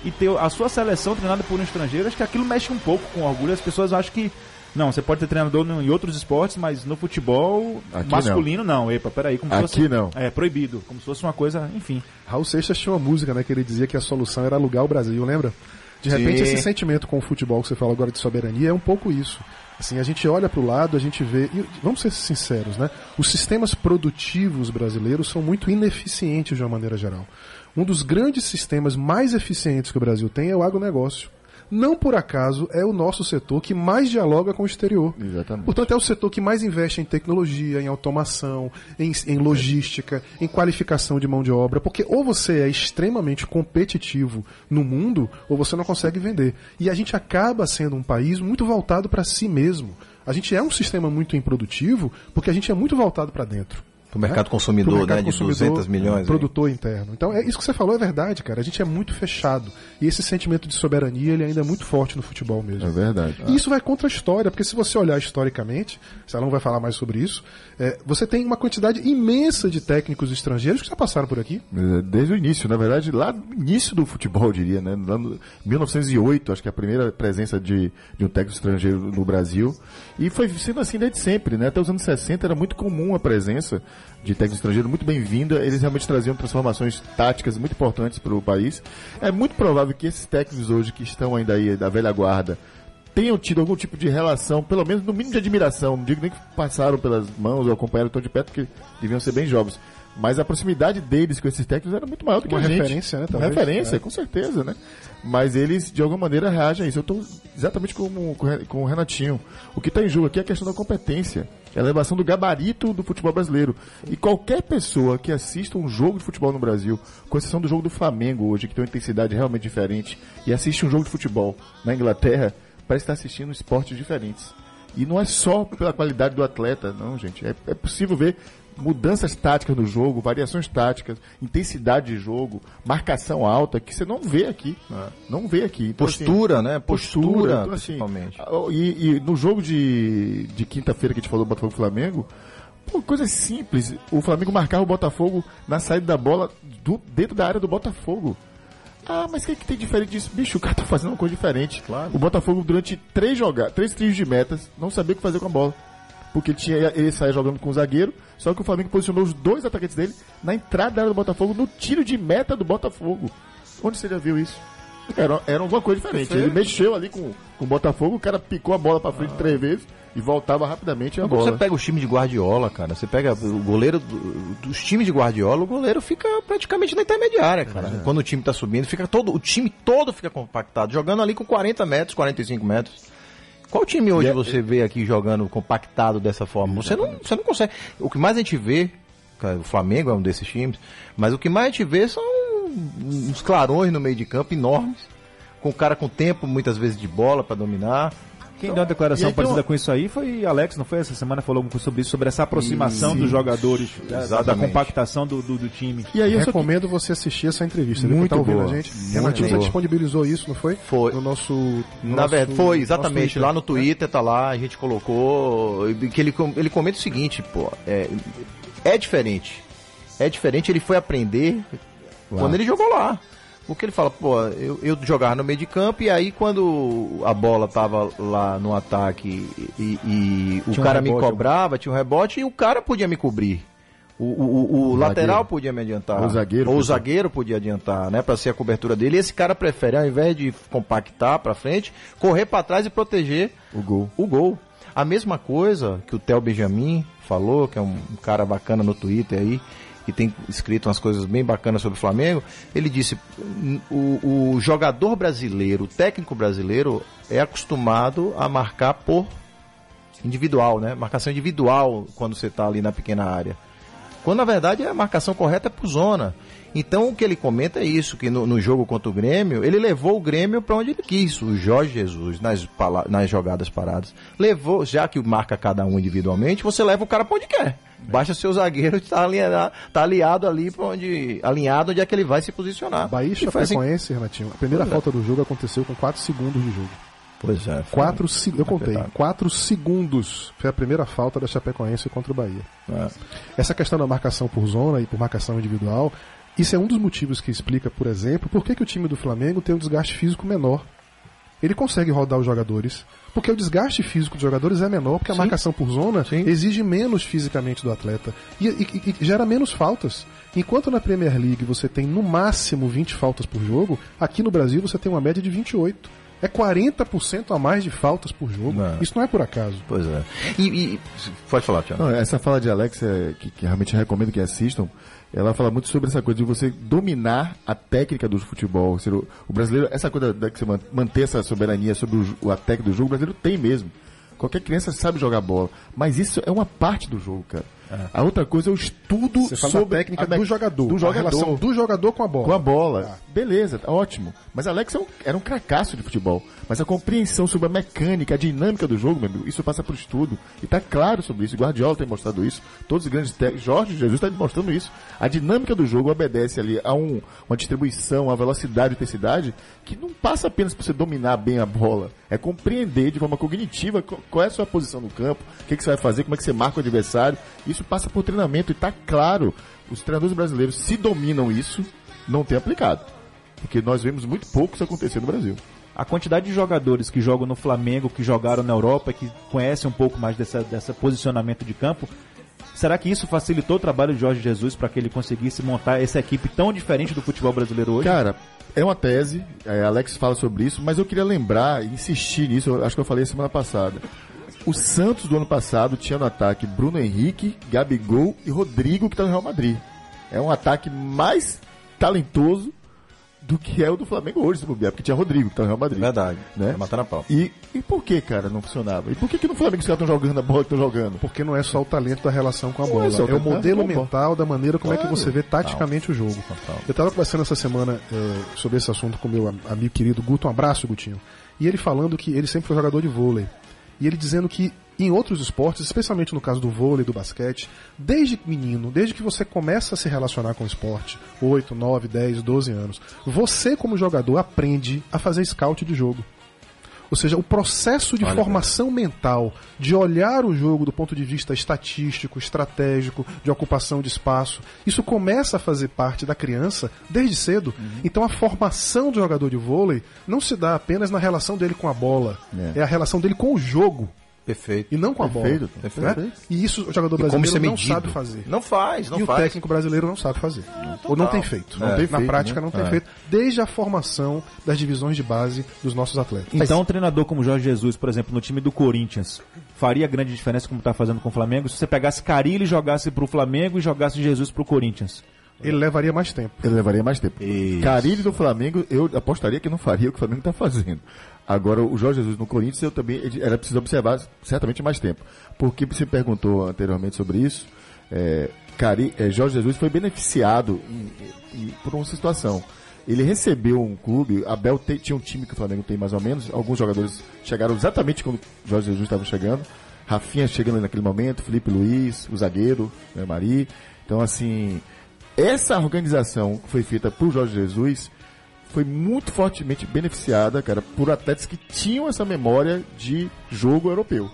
S8: e ter a sua seleção treinada por um estrangeiro, acho que aquilo mexe um pouco com orgulho. As pessoas acham que. Não, você pode ter treinador no- em outros esportes, mas no futebol
S3: Aqui
S8: masculino não. Epa, peraí, como se
S3: Aqui
S8: fosse.
S3: não.
S8: É, proibido. Como se fosse uma coisa, enfim.
S4: Raul Seixas tinha uma música, né, que ele dizia que a solução era alugar o Brasil, lembra? De repente,
S5: Sim.
S4: esse sentimento com o futebol que você fala agora de soberania é um pouco isso. Assim, a gente olha para o lado, a gente vê. E vamos ser sinceros, né? Os sistemas produtivos brasileiros são muito ineficientes de uma maneira geral. Um dos grandes sistemas mais eficientes que o Brasil tem é o agronegócio. Não por acaso é o nosso setor que mais dialoga com o exterior.
S3: Exatamente.
S4: Portanto, é o setor que mais investe em tecnologia, em automação, em, em logística, em qualificação de mão de obra, porque ou você é extremamente competitivo no mundo, ou você não consegue vender. E a gente acaba sendo um país muito voltado para si mesmo. A gente é um sistema muito improdutivo, porque a gente é muito voltado para dentro.
S5: O mercado
S4: Pro
S5: consumidor,
S4: mercado
S5: né? De
S4: consumidor,
S5: 200 milhões. aí.
S4: Produtor interno. Então, é isso que você falou é verdade, cara. A gente é muito fechado. E esse sentimento de soberania, ele ainda é muito forte no futebol mesmo.
S3: É verdade.
S4: E isso vai contra a história, porque se você olhar historicamente, Salão vai falar mais sobre isso, é, você tem uma quantidade imensa de técnicos estrangeiros que já passaram por aqui.
S3: Desde o início, na verdade, lá no início do futebol, eu diria, né? Lá no 1908, acho que é a primeira presença de, de um técnico estrangeiro no Brasil. E foi sendo assim desde sempre, né? Até os anos 60 era muito comum a presença de técnico estrangeiro, muito bem-vinda. Eles realmente traziam transformações táticas muito importantes para o país. É muito provável que esses técnicos hoje que estão ainda aí da velha guarda tenham tido algum tipo de relação, pelo menos no mínimo de admiração, não digo nem que passaram pelas mãos ou acompanharam tão de perto, porque deviam ser bem jovens, Mas a proximidade deles com esses técnicos era muito maior do que
S4: Uma
S3: a gente.
S4: referência, né,
S3: Uma
S4: talvez.
S3: referência,
S4: É.
S3: com certeza, né? Mas eles, de alguma maneira, reagem a isso. Eu estou exatamente como, com o Renatinho. O que está em jogo aqui é a questão da competência. É elevação do gabarito do futebol brasileiro. E qualquer pessoa que assista um jogo de futebol no Brasil, com exceção do jogo do Flamengo hoje, que tem uma intensidade realmente diferente, e assiste um jogo de futebol na Inglaterra, parece estar assistindo esportes diferentes. E não é só pela qualidade do atleta, não, gente. É, é possível ver mudanças táticas no jogo, variações táticas, intensidade de jogo, marcação alta, que você não vê aqui. Não vê aqui. Então, assim,
S5: Postura, né? Postura,
S3: então, assim,
S5: principalmente.
S3: ah, E, e no jogo de, de quinta-feira que a gente falou do Botafogo Flamengo, pô, coisa simples. O Flamengo marcava o Botafogo na saída da bola do- dentro da área do Botafogo. Ah, mas o que, que tem diferente disso? Bicho, o cara tá fazendo uma coisa diferente. O Botafogo, durante três jogadas, três trios de metas, não sabia o que fazer com a bola. Porque ele, tinha, ele saía jogando com o zagueiro, só que o Flamengo posicionou os dois atacantes dele na entrada da área do Botafogo, no tiro de meta do Botafogo. Onde você já viu isso? Era, era alguma coisa diferente. Ele mexeu ali com, com o Botafogo, o cara picou a bola pra frente três vezes e voltava rapidamente a bola.
S5: Você pega o time de Guardiola, cara. Você pega o goleiro do- dos times de Guardiola, o goleiro fica praticamente na intermediária, cara. Quando o time tá subindo, fica todo, o time todo fica compactado, jogando ali com 40 metros, 45 metros. Qual time hoje você vê aqui jogando compactado dessa forma? Você não, você não consegue. O que mais a gente vê, o Flamengo é um desses times, mas o que mais a gente vê são uns clarões no meio de campo enormes, com o cara com tempo, muitas vezes de bola pra dominar.
S2: Quem deu uma declaração parecida com isso aí foi Alex, não foi? Essa semana falou um pouco sobre isso, sobre essa aproximação dos jogadores, da- da,
S5: Exatamente.
S2: compactação do, do, do time.
S3: E aí eu
S4: Recomendo você assistir essa entrevista.
S3: Muito
S4: Tá ouvindo
S3: boa.
S4: a gente? Renatinho, disponibilizou isso, não foi?
S5: Foi.
S4: No nosso. no
S5: Na
S4: nosso-
S5: verdade, foi, exatamente.
S4: Twitter.
S5: Lá no Twitter tá lá, a gente colocou. Que ele, ele comenta o seguinte, pô, é, é diferente. É diferente, ele foi aprender quando ele jogou lá. Porque ele fala, pô, eu, eu jogava no meio de campo e aí quando a bola tava lá no ataque e, e o
S2: Tinha um
S5: cara me
S2: rebote,
S5: cobrava, tinha um rebote e o cara podia me cobrir. O, o, o- o lateral podia me adiantar.
S3: Ou o zagueiro,
S5: Ou o zagueiro podia adiantar, né? Pra ser a cobertura dele. E esse cara prefere, ao invés de compactar pra frente, correr pra trás e proteger
S3: O gol.
S5: o gol. A mesma coisa que o Theo Benjamin falou, que é um cara bacana no Twitter aí, que tem escrito umas coisas bem bacanas sobre o Flamengo. Ele disse: o, o jogador brasileiro, o técnico brasileiro, é acostumado a marcar por individual, né? Marcação individual quando você está ali na pequena área. Quando na verdade a marcação correta é por zona. Então o que ele comenta é isso, que no, no jogo contra o Grêmio, ele levou o Grêmio para onde ele quis. O Jorge Jesus, nas, nas jogadas paradas, levou, já que marca cada um individualmente, você leva o cara para onde quer. Basta seu zagueiro [LAUGHS] estar alinhado, tá aliado ali para onde. alinhado onde é que ele vai se posicionar.
S4: Bahia e
S5: assim-
S4: Chapecoense, Renatinho. A primeira falta do jogo aconteceu com 4 segundos de jogo.
S5: Pois é.
S4: Quatro, se- eu contei,
S5: espetáculo.
S4: 4 segundos foi a primeira falta da Chapecoense contra o Bahia.
S5: É.
S4: Essa questão da marcação por zona e por marcação individual, isso é um dos motivos que explica, por exemplo, por que, que o time do Flamengo tem um desgaste físico menor. Ele consegue rodar os jogadores, porque o desgaste físico dos jogadores é menor, porque a marcação por zona exige menos fisicamente do atleta e, e- e gera menos faltas. Enquanto na Premier League você tem no máximo 20 faltas por jogo, aqui no Brasil você tem uma média de 28. É 40% a mais de faltas por jogo.
S5: É.
S4: Isso não é por acaso.
S5: Pois é. E, e- pode falar, Tiago.
S3: Não, essa fala de Alex, é, que, que realmente recomendo que assistam, ela fala muito sobre essa coisa de você dominar a técnica do futebol. Seja, o, brasileiro, essa coisa que você man- manter essa soberania sobre o- a técnica do jogo, o brasileiro tem mesmo. Qualquer criança sabe jogar bola. Mas isso é uma parte do jogo, cara. A outra coisa é o estudo
S4: Você
S3: sobre
S4: da técnica
S3: a
S4: do jogador.
S3: Do
S4: a
S3: jogador.
S4: relação do jogador com a bola.
S3: Com a bola. Beleza, tá ótimo. Mas Alex é um- era um cracaço de futebol. Mas a compreensão sobre a mecânica, a dinâmica do jogo, meu amigo, isso passa por estudo. E tá claro sobre isso. Guardiola tem mostrado isso. Todos os grandes técnicos. Jorge Jesus está demonstrando isso. A dinâmica do jogo obedece ali a um- uma distribuição, uma velocidade e intensidade que não passa apenas por você dominar bem a bola. É compreender de forma cognitiva co- qual é a sua posição no campo, o que, que você vai fazer, como é que você marca o adversário. Isso passa por treinamento e tá claro. Os treinadores brasileiros, se dominam isso, não tem aplicado. Porque nós vemos muito pouco isso acontecer no Brasil.
S2: A quantidade de jogadores que jogam no Flamengo, que jogaram na Europa, que conhecem um pouco mais dessa, dessa posicionamento de campo, será que isso facilitou o trabalho de Jorge Jesus para que ele conseguisse montar essa equipe tão diferente do futebol brasileiro hoje?
S3: Cara, é uma tese, é, Alex fala sobre isso, mas eu queria lembrar insistir nisso, acho que eu falei semana passada. O Santos do ano passado tinha no ataque Bruno Henrique, Gabigol e Rodrigo, que está no Real Madrid. é um ataque mais talentoso do que é o do Flamengo hoje, se bobear, porque tinha Rodrigo, que tá no Real Madrid.
S5: Verdade.
S3: Né?
S5: Vai matar na pau.
S3: E, e por que, cara, não funcionava? E por que, que no Flamengo os caras estão jogando a bola que estão jogando?
S4: Porque não é só o talento da relação com a
S3: Não
S4: bola,
S3: é
S4: é o modelo
S3: é
S4: mental da maneira como é que
S3: Claro.
S4: você vê taticamente o jogo. Eu estava conversando essa semana eh, sobre esse assunto com meu am- amigo querido Guto, um abraço, Gutinho. E ele falando que ele sempre foi jogador de vôlei. E ele dizendo que em outros esportes, especialmente no caso do vôlei, do basquete, desde menino, desde que você começa a se relacionar com o esporte, 8, 9, 10, 12 anos, você como jogador aprende a fazer scout de jogo. Ou seja, o processo de
S5: Olha,
S4: formação mental, de olhar o jogo do ponto de vista estatístico, estratégico, de ocupação de espaço, isso começa a fazer parte da criança desde cedo. Então a formação do jogador de vôlei não se dá apenas na relação dele com a bola,
S3: É.
S4: é, a relação dele com o jogo
S5: Perfeito.
S4: e não com a
S3: Perfeito,
S4: bola.
S5: perfeito.
S4: né? E isso o jogador
S5: E como
S4: brasileiro
S5: é
S4: não sabe fazer.
S5: Não faz, não
S4: e o
S5: faz.
S4: técnico brasileiro não sabe fazer. Ou não tem feito.
S3: Não tem
S4: Na
S3: feito,
S4: prática
S3: né?
S4: não tem
S3: É.
S4: feito. Desde a formação das divisões de base dos nossos atletas.
S2: Então, um treinador como Jorge Jesus, por exemplo, no time do Corinthians, faria grande diferença como está fazendo com o Flamengo se você pegasse Carilli e jogasse pro Flamengo e jogasse Jesus pro Corinthians.
S4: Ele levaria mais tempo.
S3: Ele levaria mais tempo.
S5: Isso.
S3: Carilli do Flamengo, eu apostaria que não faria o que o Flamengo está fazendo. Agora, o Jorge Jesus no Corinthians, eu também era preciso observar certamente mais tempo. Porque você perguntou anteriormente sobre isso, é, Cari, é, Jorge Jesus foi beneficiado em- em- por uma situação. Ele recebeu um clube, Abel te- tinha um time que o Flamengo tem mais ou menos, alguns jogadores chegaram exatamente quando Jorge Jesus estava chegando. Rafinha chegando naquele momento, Felipe Luiz, o zagueiro, né, Mari. Então, assim, essa organização que foi feita por Jorge Jesus foi muito fortemente beneficiada, cara, por atletas que tinham essa memória de jogo europeu.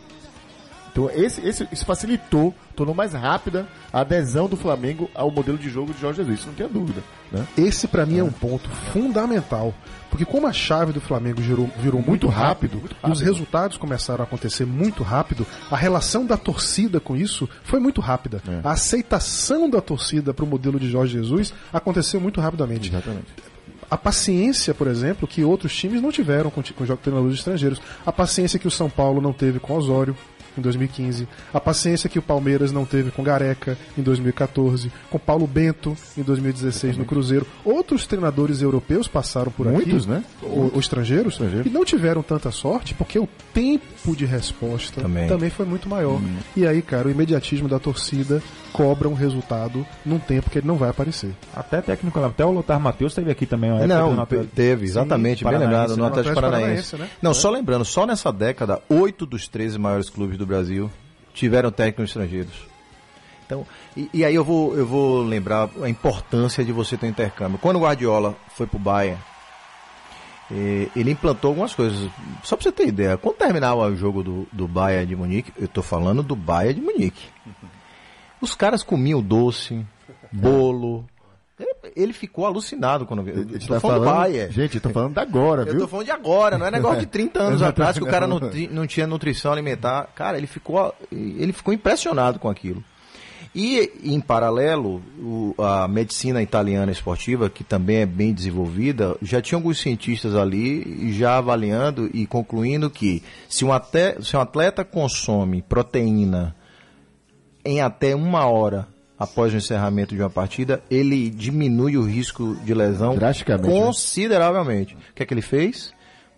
S3: Então, esse, esse, isso facilitou, tornou mais rápida a adesão do Flamengo ao modelo de jogo de Jorge Jesus, isso não tem dúvida. Né?
S4: Esse pra mim é um ponto fundamental, porque como a chave do Flamengo girou- virou muito, rápido,
S3: muito
S4: e
S3: rápido.
S4: os resultados começaram a acontecer muito rápido, a relação da torcida com isso foi muito rápida.
S3: É.
S4: A aceitação da torcida para o modelo de Jorge Jesus aconteceu muito rapidamente.
S3: Exatamente.
S4: A paciência, por exemplo, que outros times não tiveram com, com treinadores estrangeiros. A paciência que o São Paulo não teve com Osório em 2015. A paciência que o Palmeiras não teve com Gareca em 2014. Com Paulo Bento em 2016 no Cruzeiro. Outros treinadores europeus passaram por
S3: Muitos,
S4: aqui.
S3: né?
S4: o- Os estrangeiros,
S3: Estrangeiros.
S4: e não tiveram tanta sorte porque o tempo de resposta
S5: Também.
S4: também, foi muito maior. E aí, cara, o imediatismo da torcida cobra um resultado num tempo que ele não vai aparecer.
S2: Até técnico, até o Lothar Matheus esteve aqui também. uma época
S5: Não, teve, exatamente, bem
S2: Paranaense,
S5: lembrado, no
S2: né?
S5: Atlético Paranaense.
S4: Paranaense, né?
S5: Não, só lembrando, só nessa década, oito dos 13 maiores clubes do Brasil tiveram técnicos estrangeiros. Então, e, e aí eu vou, eu vou lembrar a importância de você ter intercâmbio. Quando o Guardiola foi pro Bayern, eh, ele implantou algumas coisas. Só pra você ter ideia, quando terminava o jogo do, do Bayern de Munique, eu tô falando do Bayern de Munique. Os caras comiam doce, bolo. Ele, ficou alucinado quando viu. Eu tô
S3: tá
S5: falando do
S3: falando,
S5: Bayern.
S3: gente, eu tô falando da agora,
S5: Eu
S3: viu?
S5: tô falando de agora, não é negócio de 30 [LAUGHS] anos atrás que o cara não,
S3: Não.
S5: ti- não tinha nutrição alimentar. Cara, ele ficou, ele ficou impressionado com aquilo. E, em paralelo, o- a medicina italiana esportiva, que também é bem desenvolvida, já tinha alguns cientistas ali já avaliando e concluindo que se um atleta, se um atleta consome proteína em até uma hora após o encerramento de uma partida, ele diminui o risco de lesão
S3: Drasticamente, né?
S5: consideravelmente. O que é que ele fez?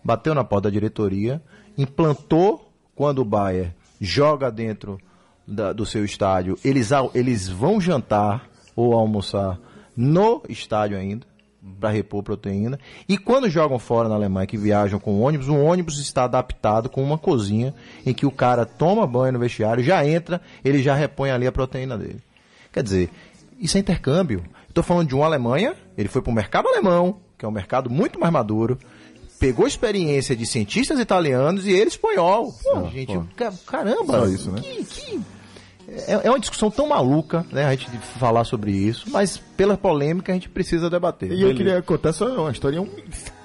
S5: Bateu na porta da diretoria, implantou quando o Bayern joga dentro da- do seu estádio, eles, eles vão jantar ou almoçar no estádio ainda para repor proteína. E quando jogam fora na Alemanha, que viajam com ônibus, o ônibus está adaptado com uma cozinha em que o cara toma banho no vestiário, já entra, ele já repõe ali a proteína dele. Quer dizer, isso é intercâmbio. Estou falando de uma Alemanha, ele foi para o mercado alemão, que é um mercado muito mais maduro, pegou experiência de cientistas italianos e ele espanhol. Pô, gente, ca- caramba,
S3: Só isso, né?
S5: que- que- é, é uma discussão tão maluca, né, a gente falar sobre isso, mas pela polêmica a gente precisa debater.
S3: E eu queria contar só uma história, um,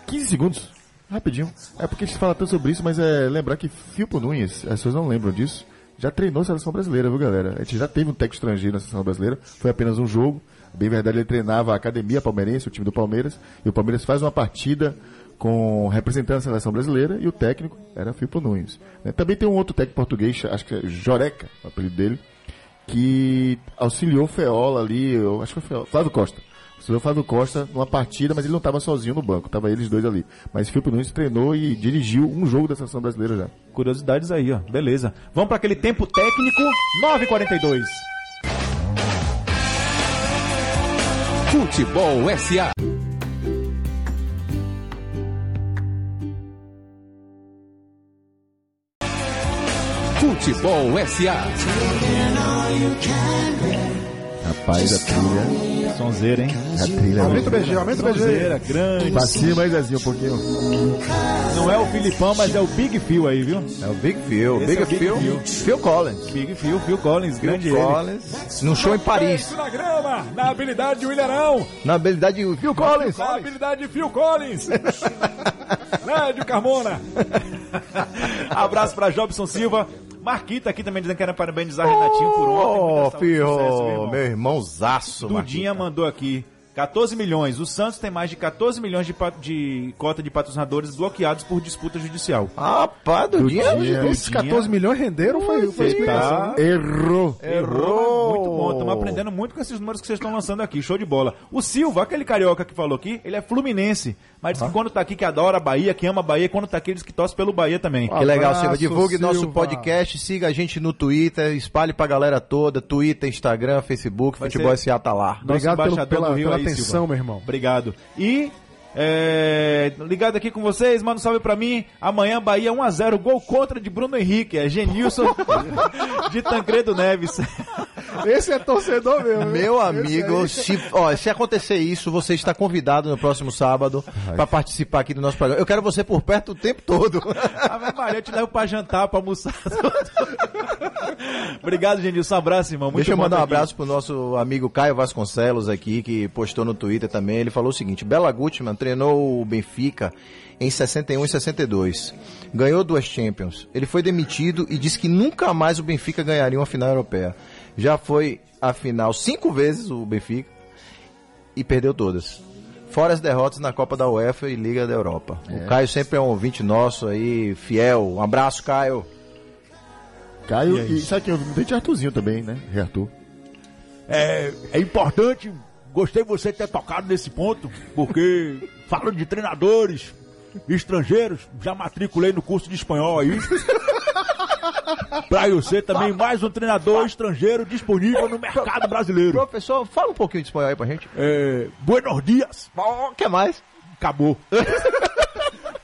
S3: 15 segundos, rapidinho. É porque a gente fala tanto sobre isso, mas é lembrar que Filpo Nunes, as pessoas não lembram disso, já treinou a seleção brasileira, viu galera? A gente já teve um técnico estrangeiro na seleção brasileira, foi apenas um jogo. Bem verdade, ele treinava a academia palmeirense, o time do Palmeiras, e o Palmeiras faz uma partida com representando a seleção brasileira e o técnico era Filpo Nunes. né? Também tem um outro técnico português, acho que é Joreca, o apelido dele, que auxiliou Feola ali, eu acho que foi Flávio Costa. Auxiliou o Flávio Costa numa partida, mas ele não estava sozinho no banco, tava eles dois ali. Mas Filipe Nunes treinou e dirigiu um jogo da seleção brasileira já.
S2: Curiosidades aí, ó. Beleza. Vamos para aquele tempo técnico 9h42.
S1: Futebol SA. Futebol SA.
S3: Rapaz, a trilha,
S2: Sonzeira, hein?
S3: a trilha.
S4: Aumenta o BG, aumenta o BG.
S2: Sonzeira, grande.
S3: Pra cima aí, Zezinho, um pouquinho.
S2: Não é o Filipão, mas é o Big Phil aí, viu?
S5: É o Big Phil.
S2: Esse
S5: Big,
S2: é Big
S5: Phil.
S2: Phil.
S5: Phil Collins.
S2: Big Phil, Phil Collins, grande
S5: Phil
S2: ele.
S5: Collins. Num show em Paris.
S2: na grama, na habilidade de Willerão,
S5: Na habilidade de Phil Collins.
S2: na habilidade de Phil Collins. [LAUGHS] Lédio Carmona. Abraço pra Jobson Silva. Marquita aqui também dizendo que era parabenizar Renatinho por ontem. E sucesso, meu
S5: meu irmãozaço,
S2: Dudinha mandou aqui. 14 milhões. O Santos tem mais de 14 milhões de, de cota de patrocinadores bloqueados por disputa judicial.
S5: Rapaz, Dudinha.
S3: Dudinha.
S4: Esses 14 milhões renderam, foi, foi a
S2: Você
S4: explicação.
S2: tá-
S3: Errou.
S2: Errou. Muito bom. Estamos aprendendo muito com esses números que vocês estão lançando aqui. Show de bola. O Silva, aquele carioca que falou aqui, ele é fluminense. Mas diz que quando tá aqui que adora a Bahia, que ama a Bahia, quando tá aqui diz que torce pelo Bahia também.
S5: Que legal, Silva. Divulgue nosso
S4: Silva.
S5: podcast, siga a gente no Twitter, espalhe pra galera toda, Twitter, Instagram, Facebook,
S2: Vai
S5: Futebol
S2: ser-
S5: SA tá lá.
S2: Nosso
S4: Obrigado pelo-
S2: embaixador
S4: pela-
S2: do Rio
S4: pela
S2: aí,
S4: atenção,
S2: Silva.
S4: meu irmão.
S2: Obrigado. E é, ligado aqui com vocês, manda um salve pra mim. Amanhã Bahia 1x0, gol contra de Bruno Henrique. É Genilson [LAUGHS] de Tancredo Neves.
S4: Esse é torcedor mesmo.
S5: Meu amigo, se, ó, se acontecer isso, você está convidado no próximo sábado pra participar aqui do nosso programa. Eu quero você por perto o tempo todo.
S2: Ave Maria, eu te levo pra jantar, pra almoçar. [LAUGHS] Obrigado, Genilson. Um abraço, irmão. Muito
S5: Deixa eu mandar um
S2: aqui.
S5: abraço pro nosso amigo Caio Vasconcelos aqui, que postou no Twitter também. Ele falou o seguinte: Bela Gutmann treinou o Benfica em 61 e 62. Ganhou duas Champions. Ele foi demitido e disse que nunca mais o Benfica ganharia uma final europeia. Já foi a final cinco vezes o Benfica e perdeu todas. Fora as derrotas na Copa da UEFA e Liga da Europa. O Caio sempre é um ouvinte nosso aí, fiel. Um abraço, Caio.
S3: Caio, e, sabe quem eu vi? Tem Arthurzinho também, né? Arthur.
S7: É, é importante, gostei de você ter tocado nesse ponto, porque falo de treinadores estrangeiros, já matriculei no curso de espanhol aí. pra eu ser também mais um treinador estrangeiro disponível no mercado brasileiro.
S5: Professor, fala um pouquinho de espanhol aí pra gente.
S7: É, buenos dias,
S5: O que mais?
S7: acabou. [LAUGHS]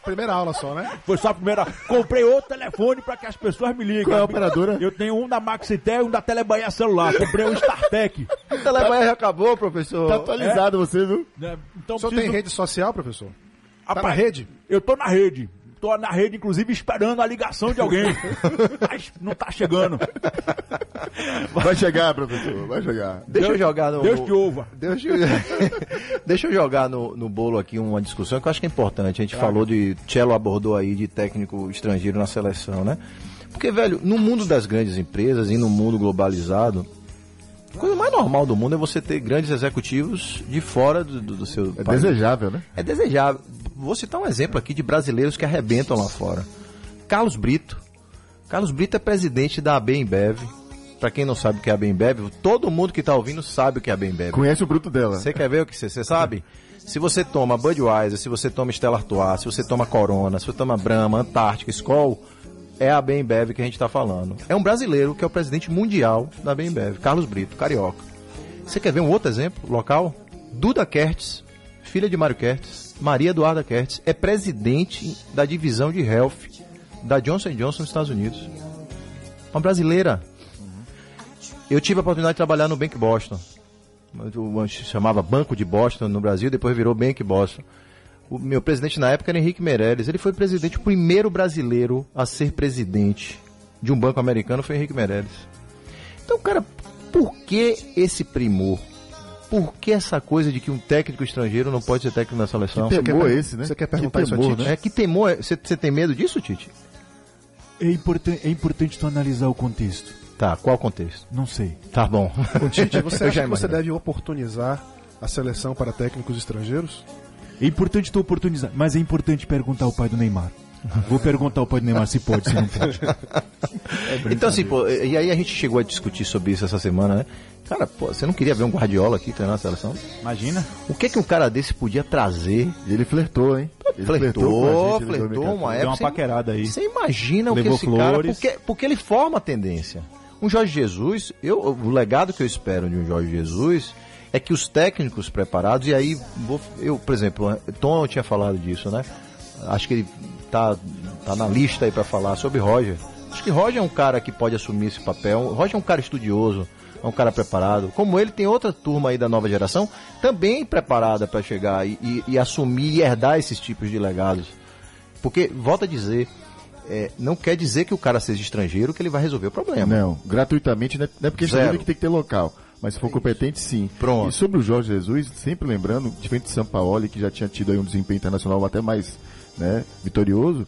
S4: Primeira aula só, né?
S7: Foi só a primeira. Comprei outro telefone pra que as pessoas me liguem.
S3: Qual é a operadora?
S7: Eu tenho um da Maxitel e um da Telebanha celular. Comprei um StarTech.
S5: O Telebanha já acabou, professor.
S3: Tá atualizado você, viu?
S7: né? Então
S4: O senhor
S7: preciso-
S4: tem rede social, professor? Tá
S7: Rapaz,
S4: na rede?
S7: Eu tô na rede. Tô na rede, inclusive, esperando a ligação de alguém. [LAUGHS] Mas não tá chegando.
S3: Vai chegar, professor, vai chegar.
S5: Deixa eu jogar no.
S7: Deus te ouva.
S5: Deixa eu, [LAUGHS] Deixa eu jogar no, no bolo aqui uma discussão que eu acho que é importante. A gente falou de. Cello abordou aí de técnico estrangeiro na seleção, né? Porque, velho, no mundo das grandes empresas e no mundo globalizado, a coisa mais normal do mundo é você ter grandes executivos de fora do, do, do seu
S3: É
S5: país.
S3: desejável, né?
S5: É desejável. Vou citar um exemplo aqui de brasileiros que arrebentam lá fora. Carlos Brito. Carlos Brito é presidente da Bembev. Pra quem não sabe o que é a Bembev, todo mundo que tá ouvindo sabe o que é a Bembev.
S3: Conhece o bruto dela.
S5: Você quer ver o que você, você sabe? Se você toma Budweiser, se você toma Stella Artois, se você toma Corona, se você toma Brahma, Antártica, Skol, é a Bembev que a gente tá falando. É um brasileiro que é o presidente mundial da Bembev, Carlos Brito, carioca. Você quer ver um outro exemplo local? Duda Kertz, filha de Mário Kertz, Maria Eduarda Kertz, é presidente da divisão de health da Johnson Johnson nos Estados Unidos. Uma brasileira. Eu tive a oportunidade de trabalhar no Bank Boston. Antes chamava Banco de Boston no Brasil, depois virou Bank Boston. O meu presidente na época era Henrique Meirelles. Ele foi presidente, o primeiro brasileiro a ser presidente de um banco americano foi Henrique Meirelles. Então, cara, por que esse primor? Por que essa coisa de que um técnico estrangeiro não pode ser técnico na seleção?
S3: Que temor é esse, né?
S4: você quer
S3: Que
S4: perguntar isso a
S3: temor,
S4: Tite?
S3: né?
S5: É que temor. é- Você você tem medo disso, Tite?
S7: É, importan- é importante tu analisar o contexto.
S5: Tá, qual contexto?
S7: Não sei.
S5: Tá bom.
S4: Ô, Tite, [LAUGHS] você acha que você deve oportunizar a seleção para técnicos estrangeiros?
S7: É importante tu oportunizar, mas é importante perguntar ao pai do Neymar.
S8: Vou perguntar ao Neymar se pode, se não pode. [LAUGHS]
S5: Então, assim, pô, e aí a gente chegou a discutir sobre isso essa semana, né? Cara, pô, você não queria ver um Guardiola aqui treinar a seleção?
S8: Imagina.
S5: O que que um cara desse podia trazer?
S3: Ele flertou, hein? Ele
S5: Flertou,
S3: a gente
S5: flertou
S3: 2014.
S5: uma
S8: Deu
S5: época.
S8: uma
S5: você-
S8: paquerada aí.
S5: Você imagina o que
S8: Levou
S5: esse cara.
S8: flores.
S5: Porque, porque ele forma a tendência. Um Jorge Jesus, eu, o legado que eu espero de um Jorge Jesus é que os técnicos preparados, e aí, vou- eu, por exemplo, Tom tinha falado disso, né? Acho que ele tá, tá na lista aí pra falar sobre Roger. Acho que Roger é um cara que pode assumir esse papel. Roger é um cara estudioso, é um cara preparado. Como ele, tem outra turma aí da nova geração também preparada pra chegar e, e- e assumir e herdar esses tipos de legados. Porque, volto a dizer, é, não quer dizer que o cara seja estrangeiro que ele vai resolver o problema.
S3: Não, gratuitamente, não é não é porque
S5: Zero.
S3: estrangeiro que tem que ter local. Mas se for competente, sim.
S5: Pronto.
S3: E sobre o Jorge Jesus, sempre lembrando, diferente de São Paulo, que já tinha tido aí um desempenho internacional até mais né, vitorioso,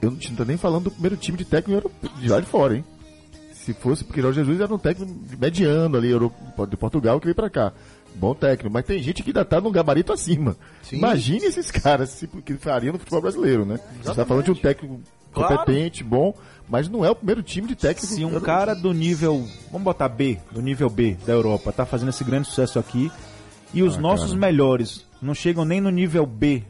S3: eu não estou nem falando do primeiro time de técnico de lá de fora, hein? Se fosse, porque Jorge Jesus era um técnico mediano ali, de Portugal, que veio pra cá. Bom técnico, mas tem gente que ainda tá num gabarito acima.
S5: Sim.
S3: Imagine esses caras se, que fariam no futebol brasileiro, né? Você tá falando de um técnico
S5: Claro.
S3: competente, bom, mas não é o primeiro time de técnico.
S8: Se um cara do nível, vamos botar B, do nível B da Europa, tá fazendo esse grande sucesso aqui, e os nossos melhores não chegam nem no nível B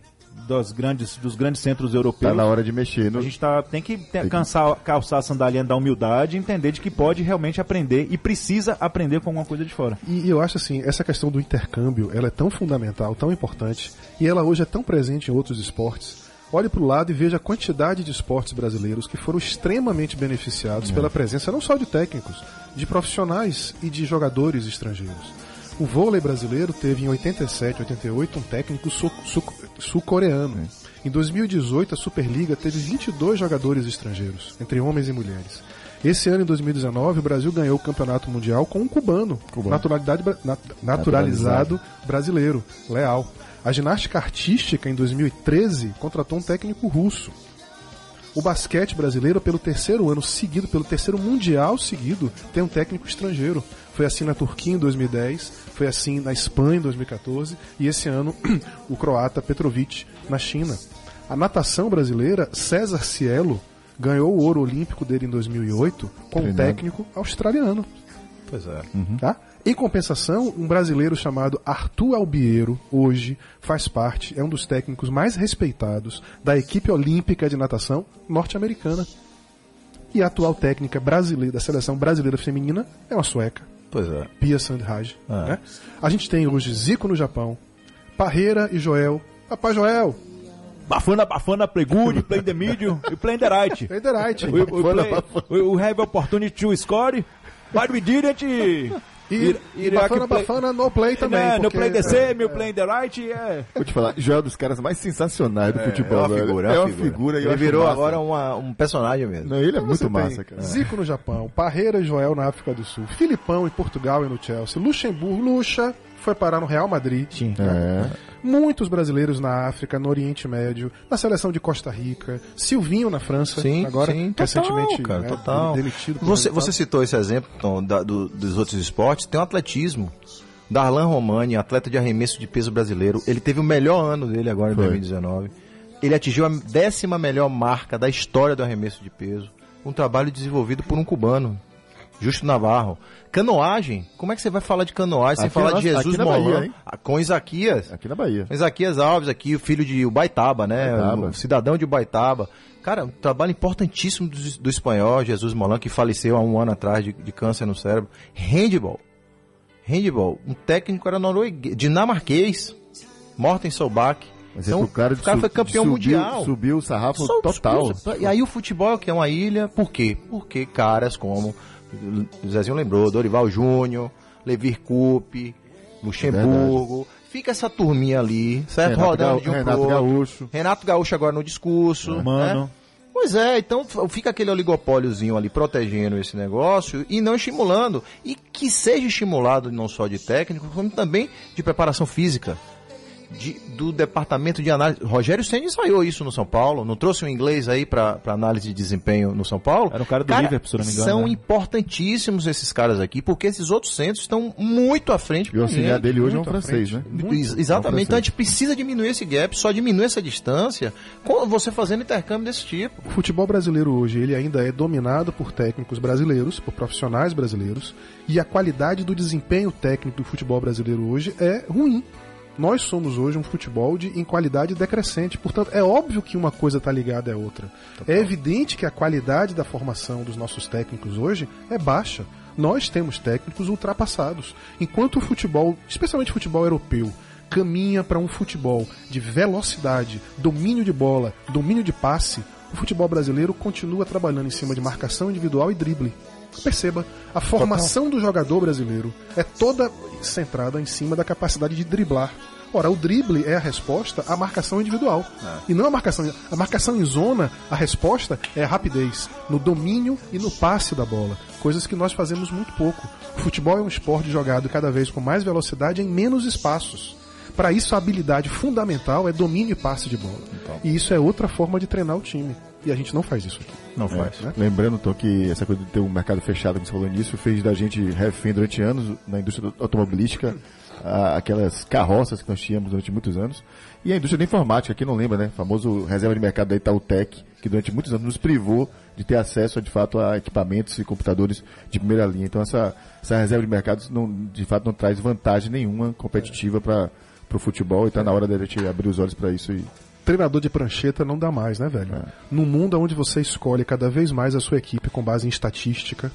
S8: dos grandes, dos grandes centros europeus,
S3: Tá na hora de mexer no.
S8: a gente tá, tem que ter- cansar, calçar a sandália da humildade e entender de que pode realmente aprender e precisa aprender com alguma coisa de fora.
S4: E eu acho assim, essa questão do intercâmbio, ela é tão fundamental, tão importante, e ela hoje é tão presente em outros esportes. Olhe para o lado e veja a quantidade de esportes brasileiros que foram extremamente beneficiados pela presença não só de técnicos, de profissionais e de jogadores estrangeiros. O vôlei brasileiro teve em 87, 88 um técnico sul-coreano. Em 2018, a Superliga teve 22 jogadores estrangeiros, entre homens e mulheres. Esse ano, em 2019, o Brasil ganhou o campeonato mundial com um cubano, naturalidade, bra- nat- naturalizado brasileiro, Leal. A ginástica artística, em 2013, contratou um técnico russo. O basquete brasileiro, pelo terceiro ano seguido, pelo terceiro mundial seguido, tem um técnico estrangeiro. Foi assim na Turquia em 2010, foi assim na Espanha em 2014 e esse ano [CLEARS THROAT] o croata Petrovic na China. A natação brasileira, César Cielo, ganhou o ouro olímpico dele em 2008 com um
S3: Treinado.
S4: técnico australiano.
S5: Pois é.
S4: Tá? Em compensação, um brasileiro chamado Arthur Albiero, hoje, faz parte, é um dos técnicos mais respeitados da equipe olímpica de natação norte-americana. E a atual técnica brasileira da seleção brasileira feminina é uma sueca,
S5: Pois é.
S4: Pia Sandhage.
S5: Ah.
S4: né? A gente tem hoje Zico no Japão, Parreira e Joel. Papai Joel,
S8: Bafana, bafana, play good, play the medium e play the right.
S4: play the right.
S8: We, we, play, we, we have opportunity to score, but we didn't.
S4: E, e Bafana
S8: play-
S4: Bafana no play também.
S8: Né, no play the same, play the right, é.
S3: Vou te falar, Joel é um dos caras mais sensacionais do
S5: É
S3: futebol.
S5: uma
S3: velho.
S5: figura,
S3: é uma figura. e eu
S5: Ele virou
S3: massa.
S5: agora uma- um personagem mesmo.
S3: Não, ele é
S4: Então
S3: muito massa, cara.
S4: Zico no Japão, Parreira e Joel na África do Sul, Filipão em Portugal e no Chelsea, Luxemburgo, Luxa foi parar no Real Madrid.
S8: Sim.
S3: É.
S4: Muitos brasileiros na África, no Oriente Médio, na seleção de Costa Rica, Silvinho na França,
S5: Sim,
S4: agora
S5: sim, total,
S4: recentemente
S5: cara,
S4: né,
S5: total.
S4: demitido.
S5: Você, você citou esse exemplo Tom, da- do- dos outros esportes, tem o atletismo. Darlan Romani, atleta de arremesso de peso brasileiro, ele teve o melhor ano dele agora em
S3: Foi.
S5: 2019. Ele atingiu a décima melhor marca da história do arremesso de peso. Um trabalho desenvolvido por um cubano, Justo Navarro. Canoagem, como é que você vai falar de canoagem sem falar de Jesus Molan? Ah, com Isaquias.
S3: Aqui na Bahia.
S5: Isaquias Alves aqui, o filho de Ubaitaba, né?
S3: Ubaitaba.
S5: O cidadão de Ubaitaba. Cara, um trabalho importantíssimo do, do espanhol, Jesus Molan, que faleceu há um ano atrás de, de câncer no cérebro. Handball. Handball. Um técnico era norueguês, dinamarquês. Morten Solbach.
S3: Mas
S5: Então,
S3: é pro cara
S5: o cara foi campeão
S3: subiu-
S5: mundial.
S3: Subiu o sarrafo
S5: Só-
S3: total.
S5: E aí o futebol, que é uma ilha, por quê? Porque caras como o Zezinho lembrou, Dorival Júnior, Levir Coupe, Luxemburgo, fica essa turminha ali, certo?
S3: Renato
S5: Rodando
S3: Ga-
S5: de um
S3: Renato
S5: pro.
S3: Gaúcho.
S5: Renato Gaúcho agora no discurso.
S8: Mano.
S5: né? Pois é, então fica aquele oligopóliozinho ali protegendo esse negócio e não estimulando. E que seja estimulado não só de técnico, como também de preparação física. De- do departamento de análise. Rogério Senna ensaiou isso no São Paulo, não trouxe um inglês aí para análise de desempenho no São Paulo.
S2: Era um cara do Liverpool, se não me engano,
S5: São
S2: né?
S5: importantíssimos esses caras aqui, porque esses outros centros estão muito à frente.
S3: E o auxiliar dele hoje é um
S4: Muito
S3: francês,
S4: frente.
S3: né?
S5: Ex- Exatamente, então a gente precisa diminuir esse gap, só diminuir essa distância com você fazendo intercâmbio desse tipo.
S4: O futebol brasileiro hoje ele ainda é dominado por técnicos brasileiros, por profissionais brasileiros, e a qualidade do desempenho técnico do futebol brasileiro hoje é ruim. Nós somos hoje um futebol de, em qualidade decrescente, portanto, é óbvio que uma coisa está ligada à outra. É evidente que a qualidade da formação dos nossos técnicos hoje é baixa. Nós temos técnicos ultrapassados. Enquanto o futebol, especialmente o futebol europeu, caminha para um futebol de velocidade, domínio de bola, domínio de passe, o futebol brasileiro continua trabalhando em cima de marcação individual e drible. Perceba, a formação do jogador brasileiro é toda centrada em cima da capacidade de driblar. Ora, o drible é a resposta à marcação individual. E não a marcação. A marcação em zona, a resposta é a rapidez, no domínio e no passe da bola. Coisas que nós fazemos muito pouco. O futebol é um esporte jogado cada vez com mais velocidade em menos espaços. Para isso, a habilidade fundamental é domínio e passe de bola. E isso é outra forma de treinar o time. E a gente não faz isso aqui.
S5: Não
S3: É,
S5: faz.
S3: né? Lembrando, então, que essa coisa de ter um mercado fechado, como você falou nisso, fez da gente refém durante anos na indústria automobilística, a- aquelas carroças que nós tínhamos durante muitos anos. E a indústria da informática, quem não lembra, né? Famoso reserva de mercado da Itautec, que durante muitos anos nos privou de ter acesso, de fato, a equipamentos e computadores de primeira linha. Então, essa, essa reserva de mercados, não, de fato, não traz vantagem nenhuma competitiva para o futebol. E está na hora da gente abrir os olhos para isso e
S4: Treinador de prancheta não dá mais, né, velho?
S3: É.
S4: Num mundo onde você escolhe cada vez mais a sua equipe com base em estatística,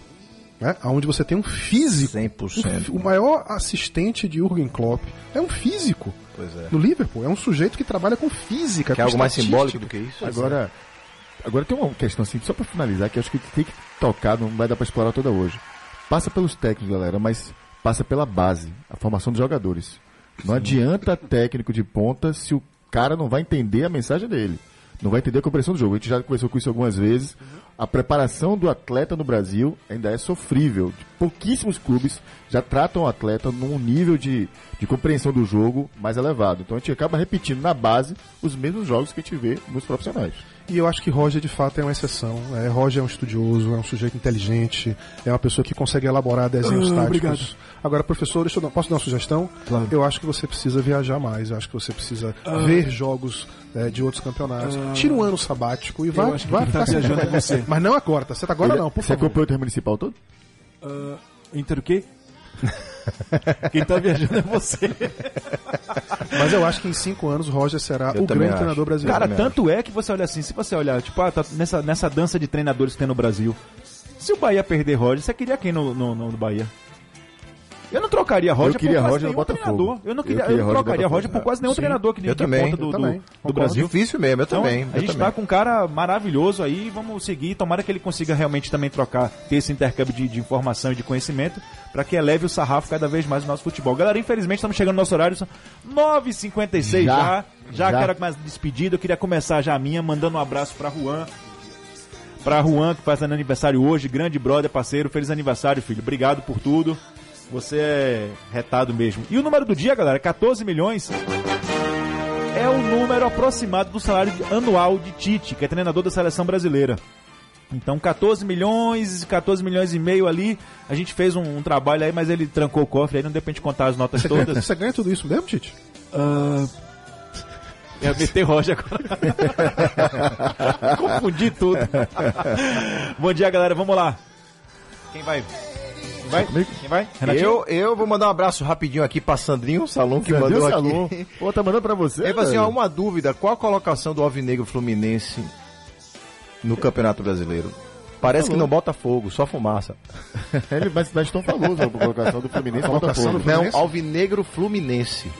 S4: né? Onde você tem um físico.
S5: 100%.
S4: O maior assistente de Jurgen Klopp é um físico.
S5: Pois é.
S4: No Liverpool, é um sujeito que trabalha com física.
S5: Que é algo mais simbólico do que isso?
S3: Agora, agora tem uma questão assim, só pra finalizar, que acho que tem que tocar, não vai dar pra explorar toda hoje. Passa pelos técnicos, galera, mas passa pela base, a formação dos jogadores. Não adianta técnico de ponta se o cara não vai entender a mensagem dele. Não vai entender a compreensão do jogo. A gente já conversou com isso algumas vezes. A preparação do atleta no Brasil ainda é sofrível. Pouquíssimos clubes já tratam o atleta num nível de, de compreensão do jogo mais elevado. Então a gente acaba repetindo na base os mesmos jogos que a gente vê nos profissionais.
S4: E eu acho que Roger de fato é uma exceção. É, Roger é um estudioso, é um sujeito inteligente, é uma pessoa que consegue elaborar desenhos táticos.
S2: obrigado.
S4: Agora, professor, deixa eu dar, posso dar uma sugestão?
S2: Claro.
S4: Eu acho que você precisa viajar mais, eu acho que você precisa ver jogos é, de outros campeonatos. Tira um ano sabático e vai,
S2: acho que
S4: vai
S2: quem tá
S4: ficar
S2: viajando é você.
S4: Mas não agora, tá certo? Agora não, por
S3: Você
S4: favor.
S3: acompanhou o termo municipal todo?
S2: Inter o quê? [LAUGHS] Quem tá viajando é você.
S4: Mas eu acho que em cinco anos Roger será
S5: Eu
S4: o
S5: também
S4: grande
S5: acho.
S4: treinador brasileiro.
S2: Cara, tanto é que você olha assim, se você olhar, tipo, ah, tá nessa, nessa dança de treinadores que tem no Brasil. Se o Bahia perder Roger, você queria quem no, no, no Bahia? Eu não trocaria Roger
S3: Eu queria
S2: por quase
S3: Roger no
S2: nenhum treinador. Eu não,
S3: Eu
S2: queria, eu
S3: queria
S2: não
S3: no
S2: trocaria. Roger por quase nenhum
S4: Sim.
S2: treinador que
S5: Eu também,
S2: ponta
S5: eu
S2: do, do,
S4: também.
S2: do. Brasil.
S5: Difícil mesmo, eu
S2: Então,
S5: também.
S2: a
S5: eu
S2: gente
S5: também.
S2: tá com um cara maravilhoso aí, vamos seguir. Tomara que ele consiga realmente também trocar, ter esse intercâmbio de, de informação e de conhecimento, para que eleve o sarrafo cada vez mais do nosso futebol. Galera, infelizmente estamos chegando no nosso horário, são 9h56 já.
S3: Já.
S2: Já,
S3: Já.
S2: quero mais despedida, eu queria começar já a minha, mandando um abraço pra Juan. Pra Juan, que faz aniversário hoje, grande brother, parceiro, feliz aniversário, filho. Obrigado por tudo. Você é retado mesmo. E o número do dia, galera, 14 milhões é o número aproximado do salário anual de Tite, que é treinador da seleção brasileira. Então, 14 milhões, 14 milhões e meio ali. A gente fez um, um trabalho aí, mas ele trancou o cofre, aí não deu pra gente contar as notas
S4: Você ganha,
S2: todas.
S4: você ganha tudo isso mesmo, Tite?
S2: Ia meter Roger agora. [LAUGHS] Confundi tudo. Bom dia, galera. Vamos lá. Quem vai? Quem vai? Quem vai? Renatinho?
S5: Eu, eu vou mandar um abraço rapidinho aqui pra Sandrinho Salom, que
S3: Sandrinho
S5: mandou
S3: Salom.
S5: aqui. [LAUGHS]
S3: Pô, tá mandando pra você?
S5: Ele falou assim, ó, uma dúvida, qual a colocação do Alvinegro Fluminense no Campeonato Brasileiro? Parece que não bota fogo, só fumaça.
S3: Ele, mas mas tão famoso a colocação do Fluminense
S4: Colocação
S3: Botafogo.
S4: do Fluminense?
S5: Não, Alvinegro Fluminense.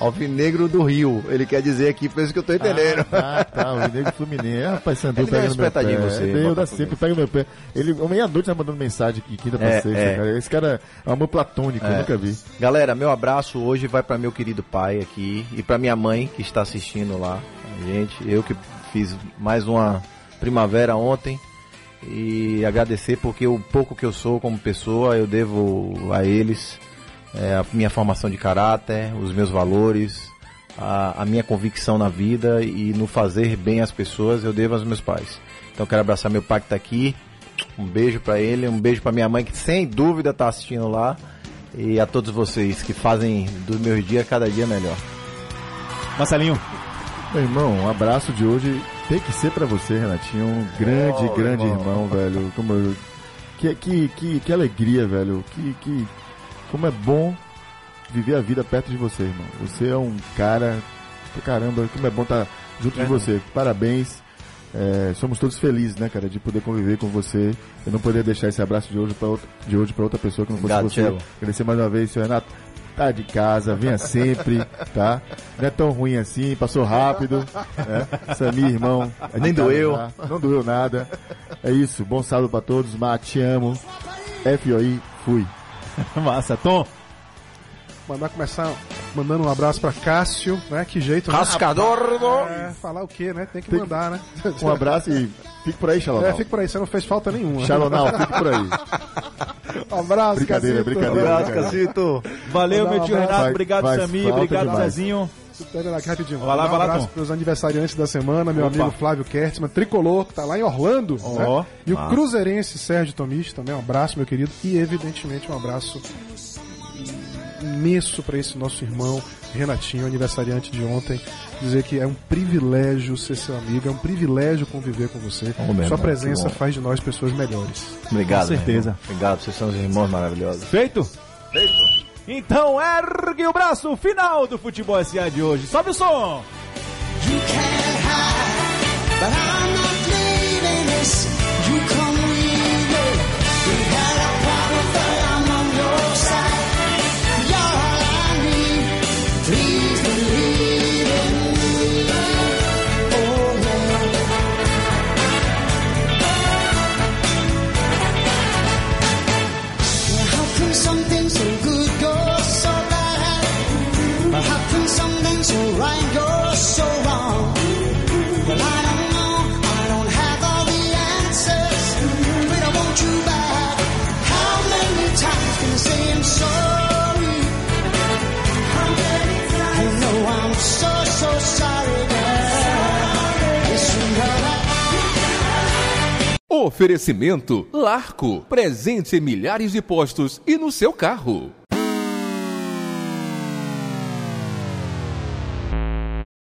S5: Alvinegro do Rio. Ele quer dizer aqui, por isso que eu tô entendendo.
S3: Ah, tá, o Negro Fluminense. Ah, Rapaz,
S5: deu
S3: pega no meu pé.
S5: você,
S3: Ele dá sempre, pega meu pé. Ele, uma meia-noite tá mandando mensagem aqui, quinta pra
S5: É,
S3: sexta,
S5: é.
S3: cara. Esse cara é um amor platônico, eu nunca vi.
S5: Galera, meu abraço hoje vai para meu querido pai aqui e para minha mãe que está assistindo lá. Gente, eu que fiz mais uma primavera ontem e agradecer porque o pouco que eu sou como pessoa eu devo a eles é, a minha formação de caráter, os meus valores, a, a minha convicção na vida e no fazer bem às pessoas, eu devo aos meus pais. Então eu quero abraçar meu pai que tá aqui. Um beijo pra ele, um beijo pra minha mãe que sem dúvida tá assistindo lá. E a todos vocês que fazem dos meus dias cada dia melhor.
S2: Marcelinho,
S3: Meu irmão, um abraço de hoje tem que ser pra você, Renatinho. Um grande, grande irmão. velho. Como eu- que, que, que, que alegria, velho. Que, que, como é bom viver a vida perto de você, irmão. Você é um cara. Caramba, como é bom estar junto de você. Parabéns. É, somos todos felizes, né, cara, de poder conviver com você. Eu não poderia deixar esse abraço de hoje para outra, de hoje pra outra pessoa que não fosse
S5: Obrigado,
S3: você.
S5: Tchelo.
S3: Agradecer mais uma vez, seu Renato. Tá de casa, venha sempre, tá? Não é tão ruim assim, passou rápido. Né? Samir, irmão. é
S5: Nem
S3: casa
S5: doeu.
S3: já, Não doeu nada. É isso, bom sábado pra todos. Má, te amo. FOI, fui. [LAUGHS]
S2: massa. Tom,
S4: Mandar começar mandando um abraço pra Cássio, né? Que jeito, né?
S5: Rascador
S4: É, falar o quê, né? Tem que
S3: Tem-
S4: mandar, né? [LAUGHS]
S3: Um abraço e fique por aí,
S4: É,
S3: Xalonal.
S4: fica por aí, você não fez falta nenhuma.
S3: Xalonal, fique por aí. [LAUGHS]
S4: Um abraço,
S3: Brincadeira,
S4: Cacito.
S3: brincadeira.
S5: Abraço, Cacito.
S2: valeu, meu
S4: um
S2: tio. Renato.
S3: Vai-
S2: Obrigado,
S3: vai
S2: Samir. Obrigado,
S3: demais.
S2: Zezinho.
S4: Pera lá, rapidinho.
S2: Vai lá,
S4: Mandar
S2: vai lá,
S4: um abraço
S2: Tom.
S4: pros aniversariantes da semana, meu
S2: Opa.
S4: amigo Flávio Kertzmann, tricolor, que tá lá em Orlando.
S2: Ó,
S4: né? E o cruzeirense Sérgio Tomis, também um abraço, meu querido. E, evidentemente, um abraço imenso para esse nosso irmão Renatinho, aniversariante de ontem. Dizer que é um privilégio ser seu amigo, é um privilégio conviver com você.
S5: Bom
S4: Sua presença faz de nós pessoas melhores.
S5: Obrigado.
S2: Com certeza.
S5: Obrigado, vocês são os irmãos maravilhosos.
S2: Feito? Feito. Então ergue o braço, final do Futebol SA de hoje. Sobe o som.
S6: You can't hide,
S1: Oferecimento Larco. Presente em milhares de postos e no seu carro.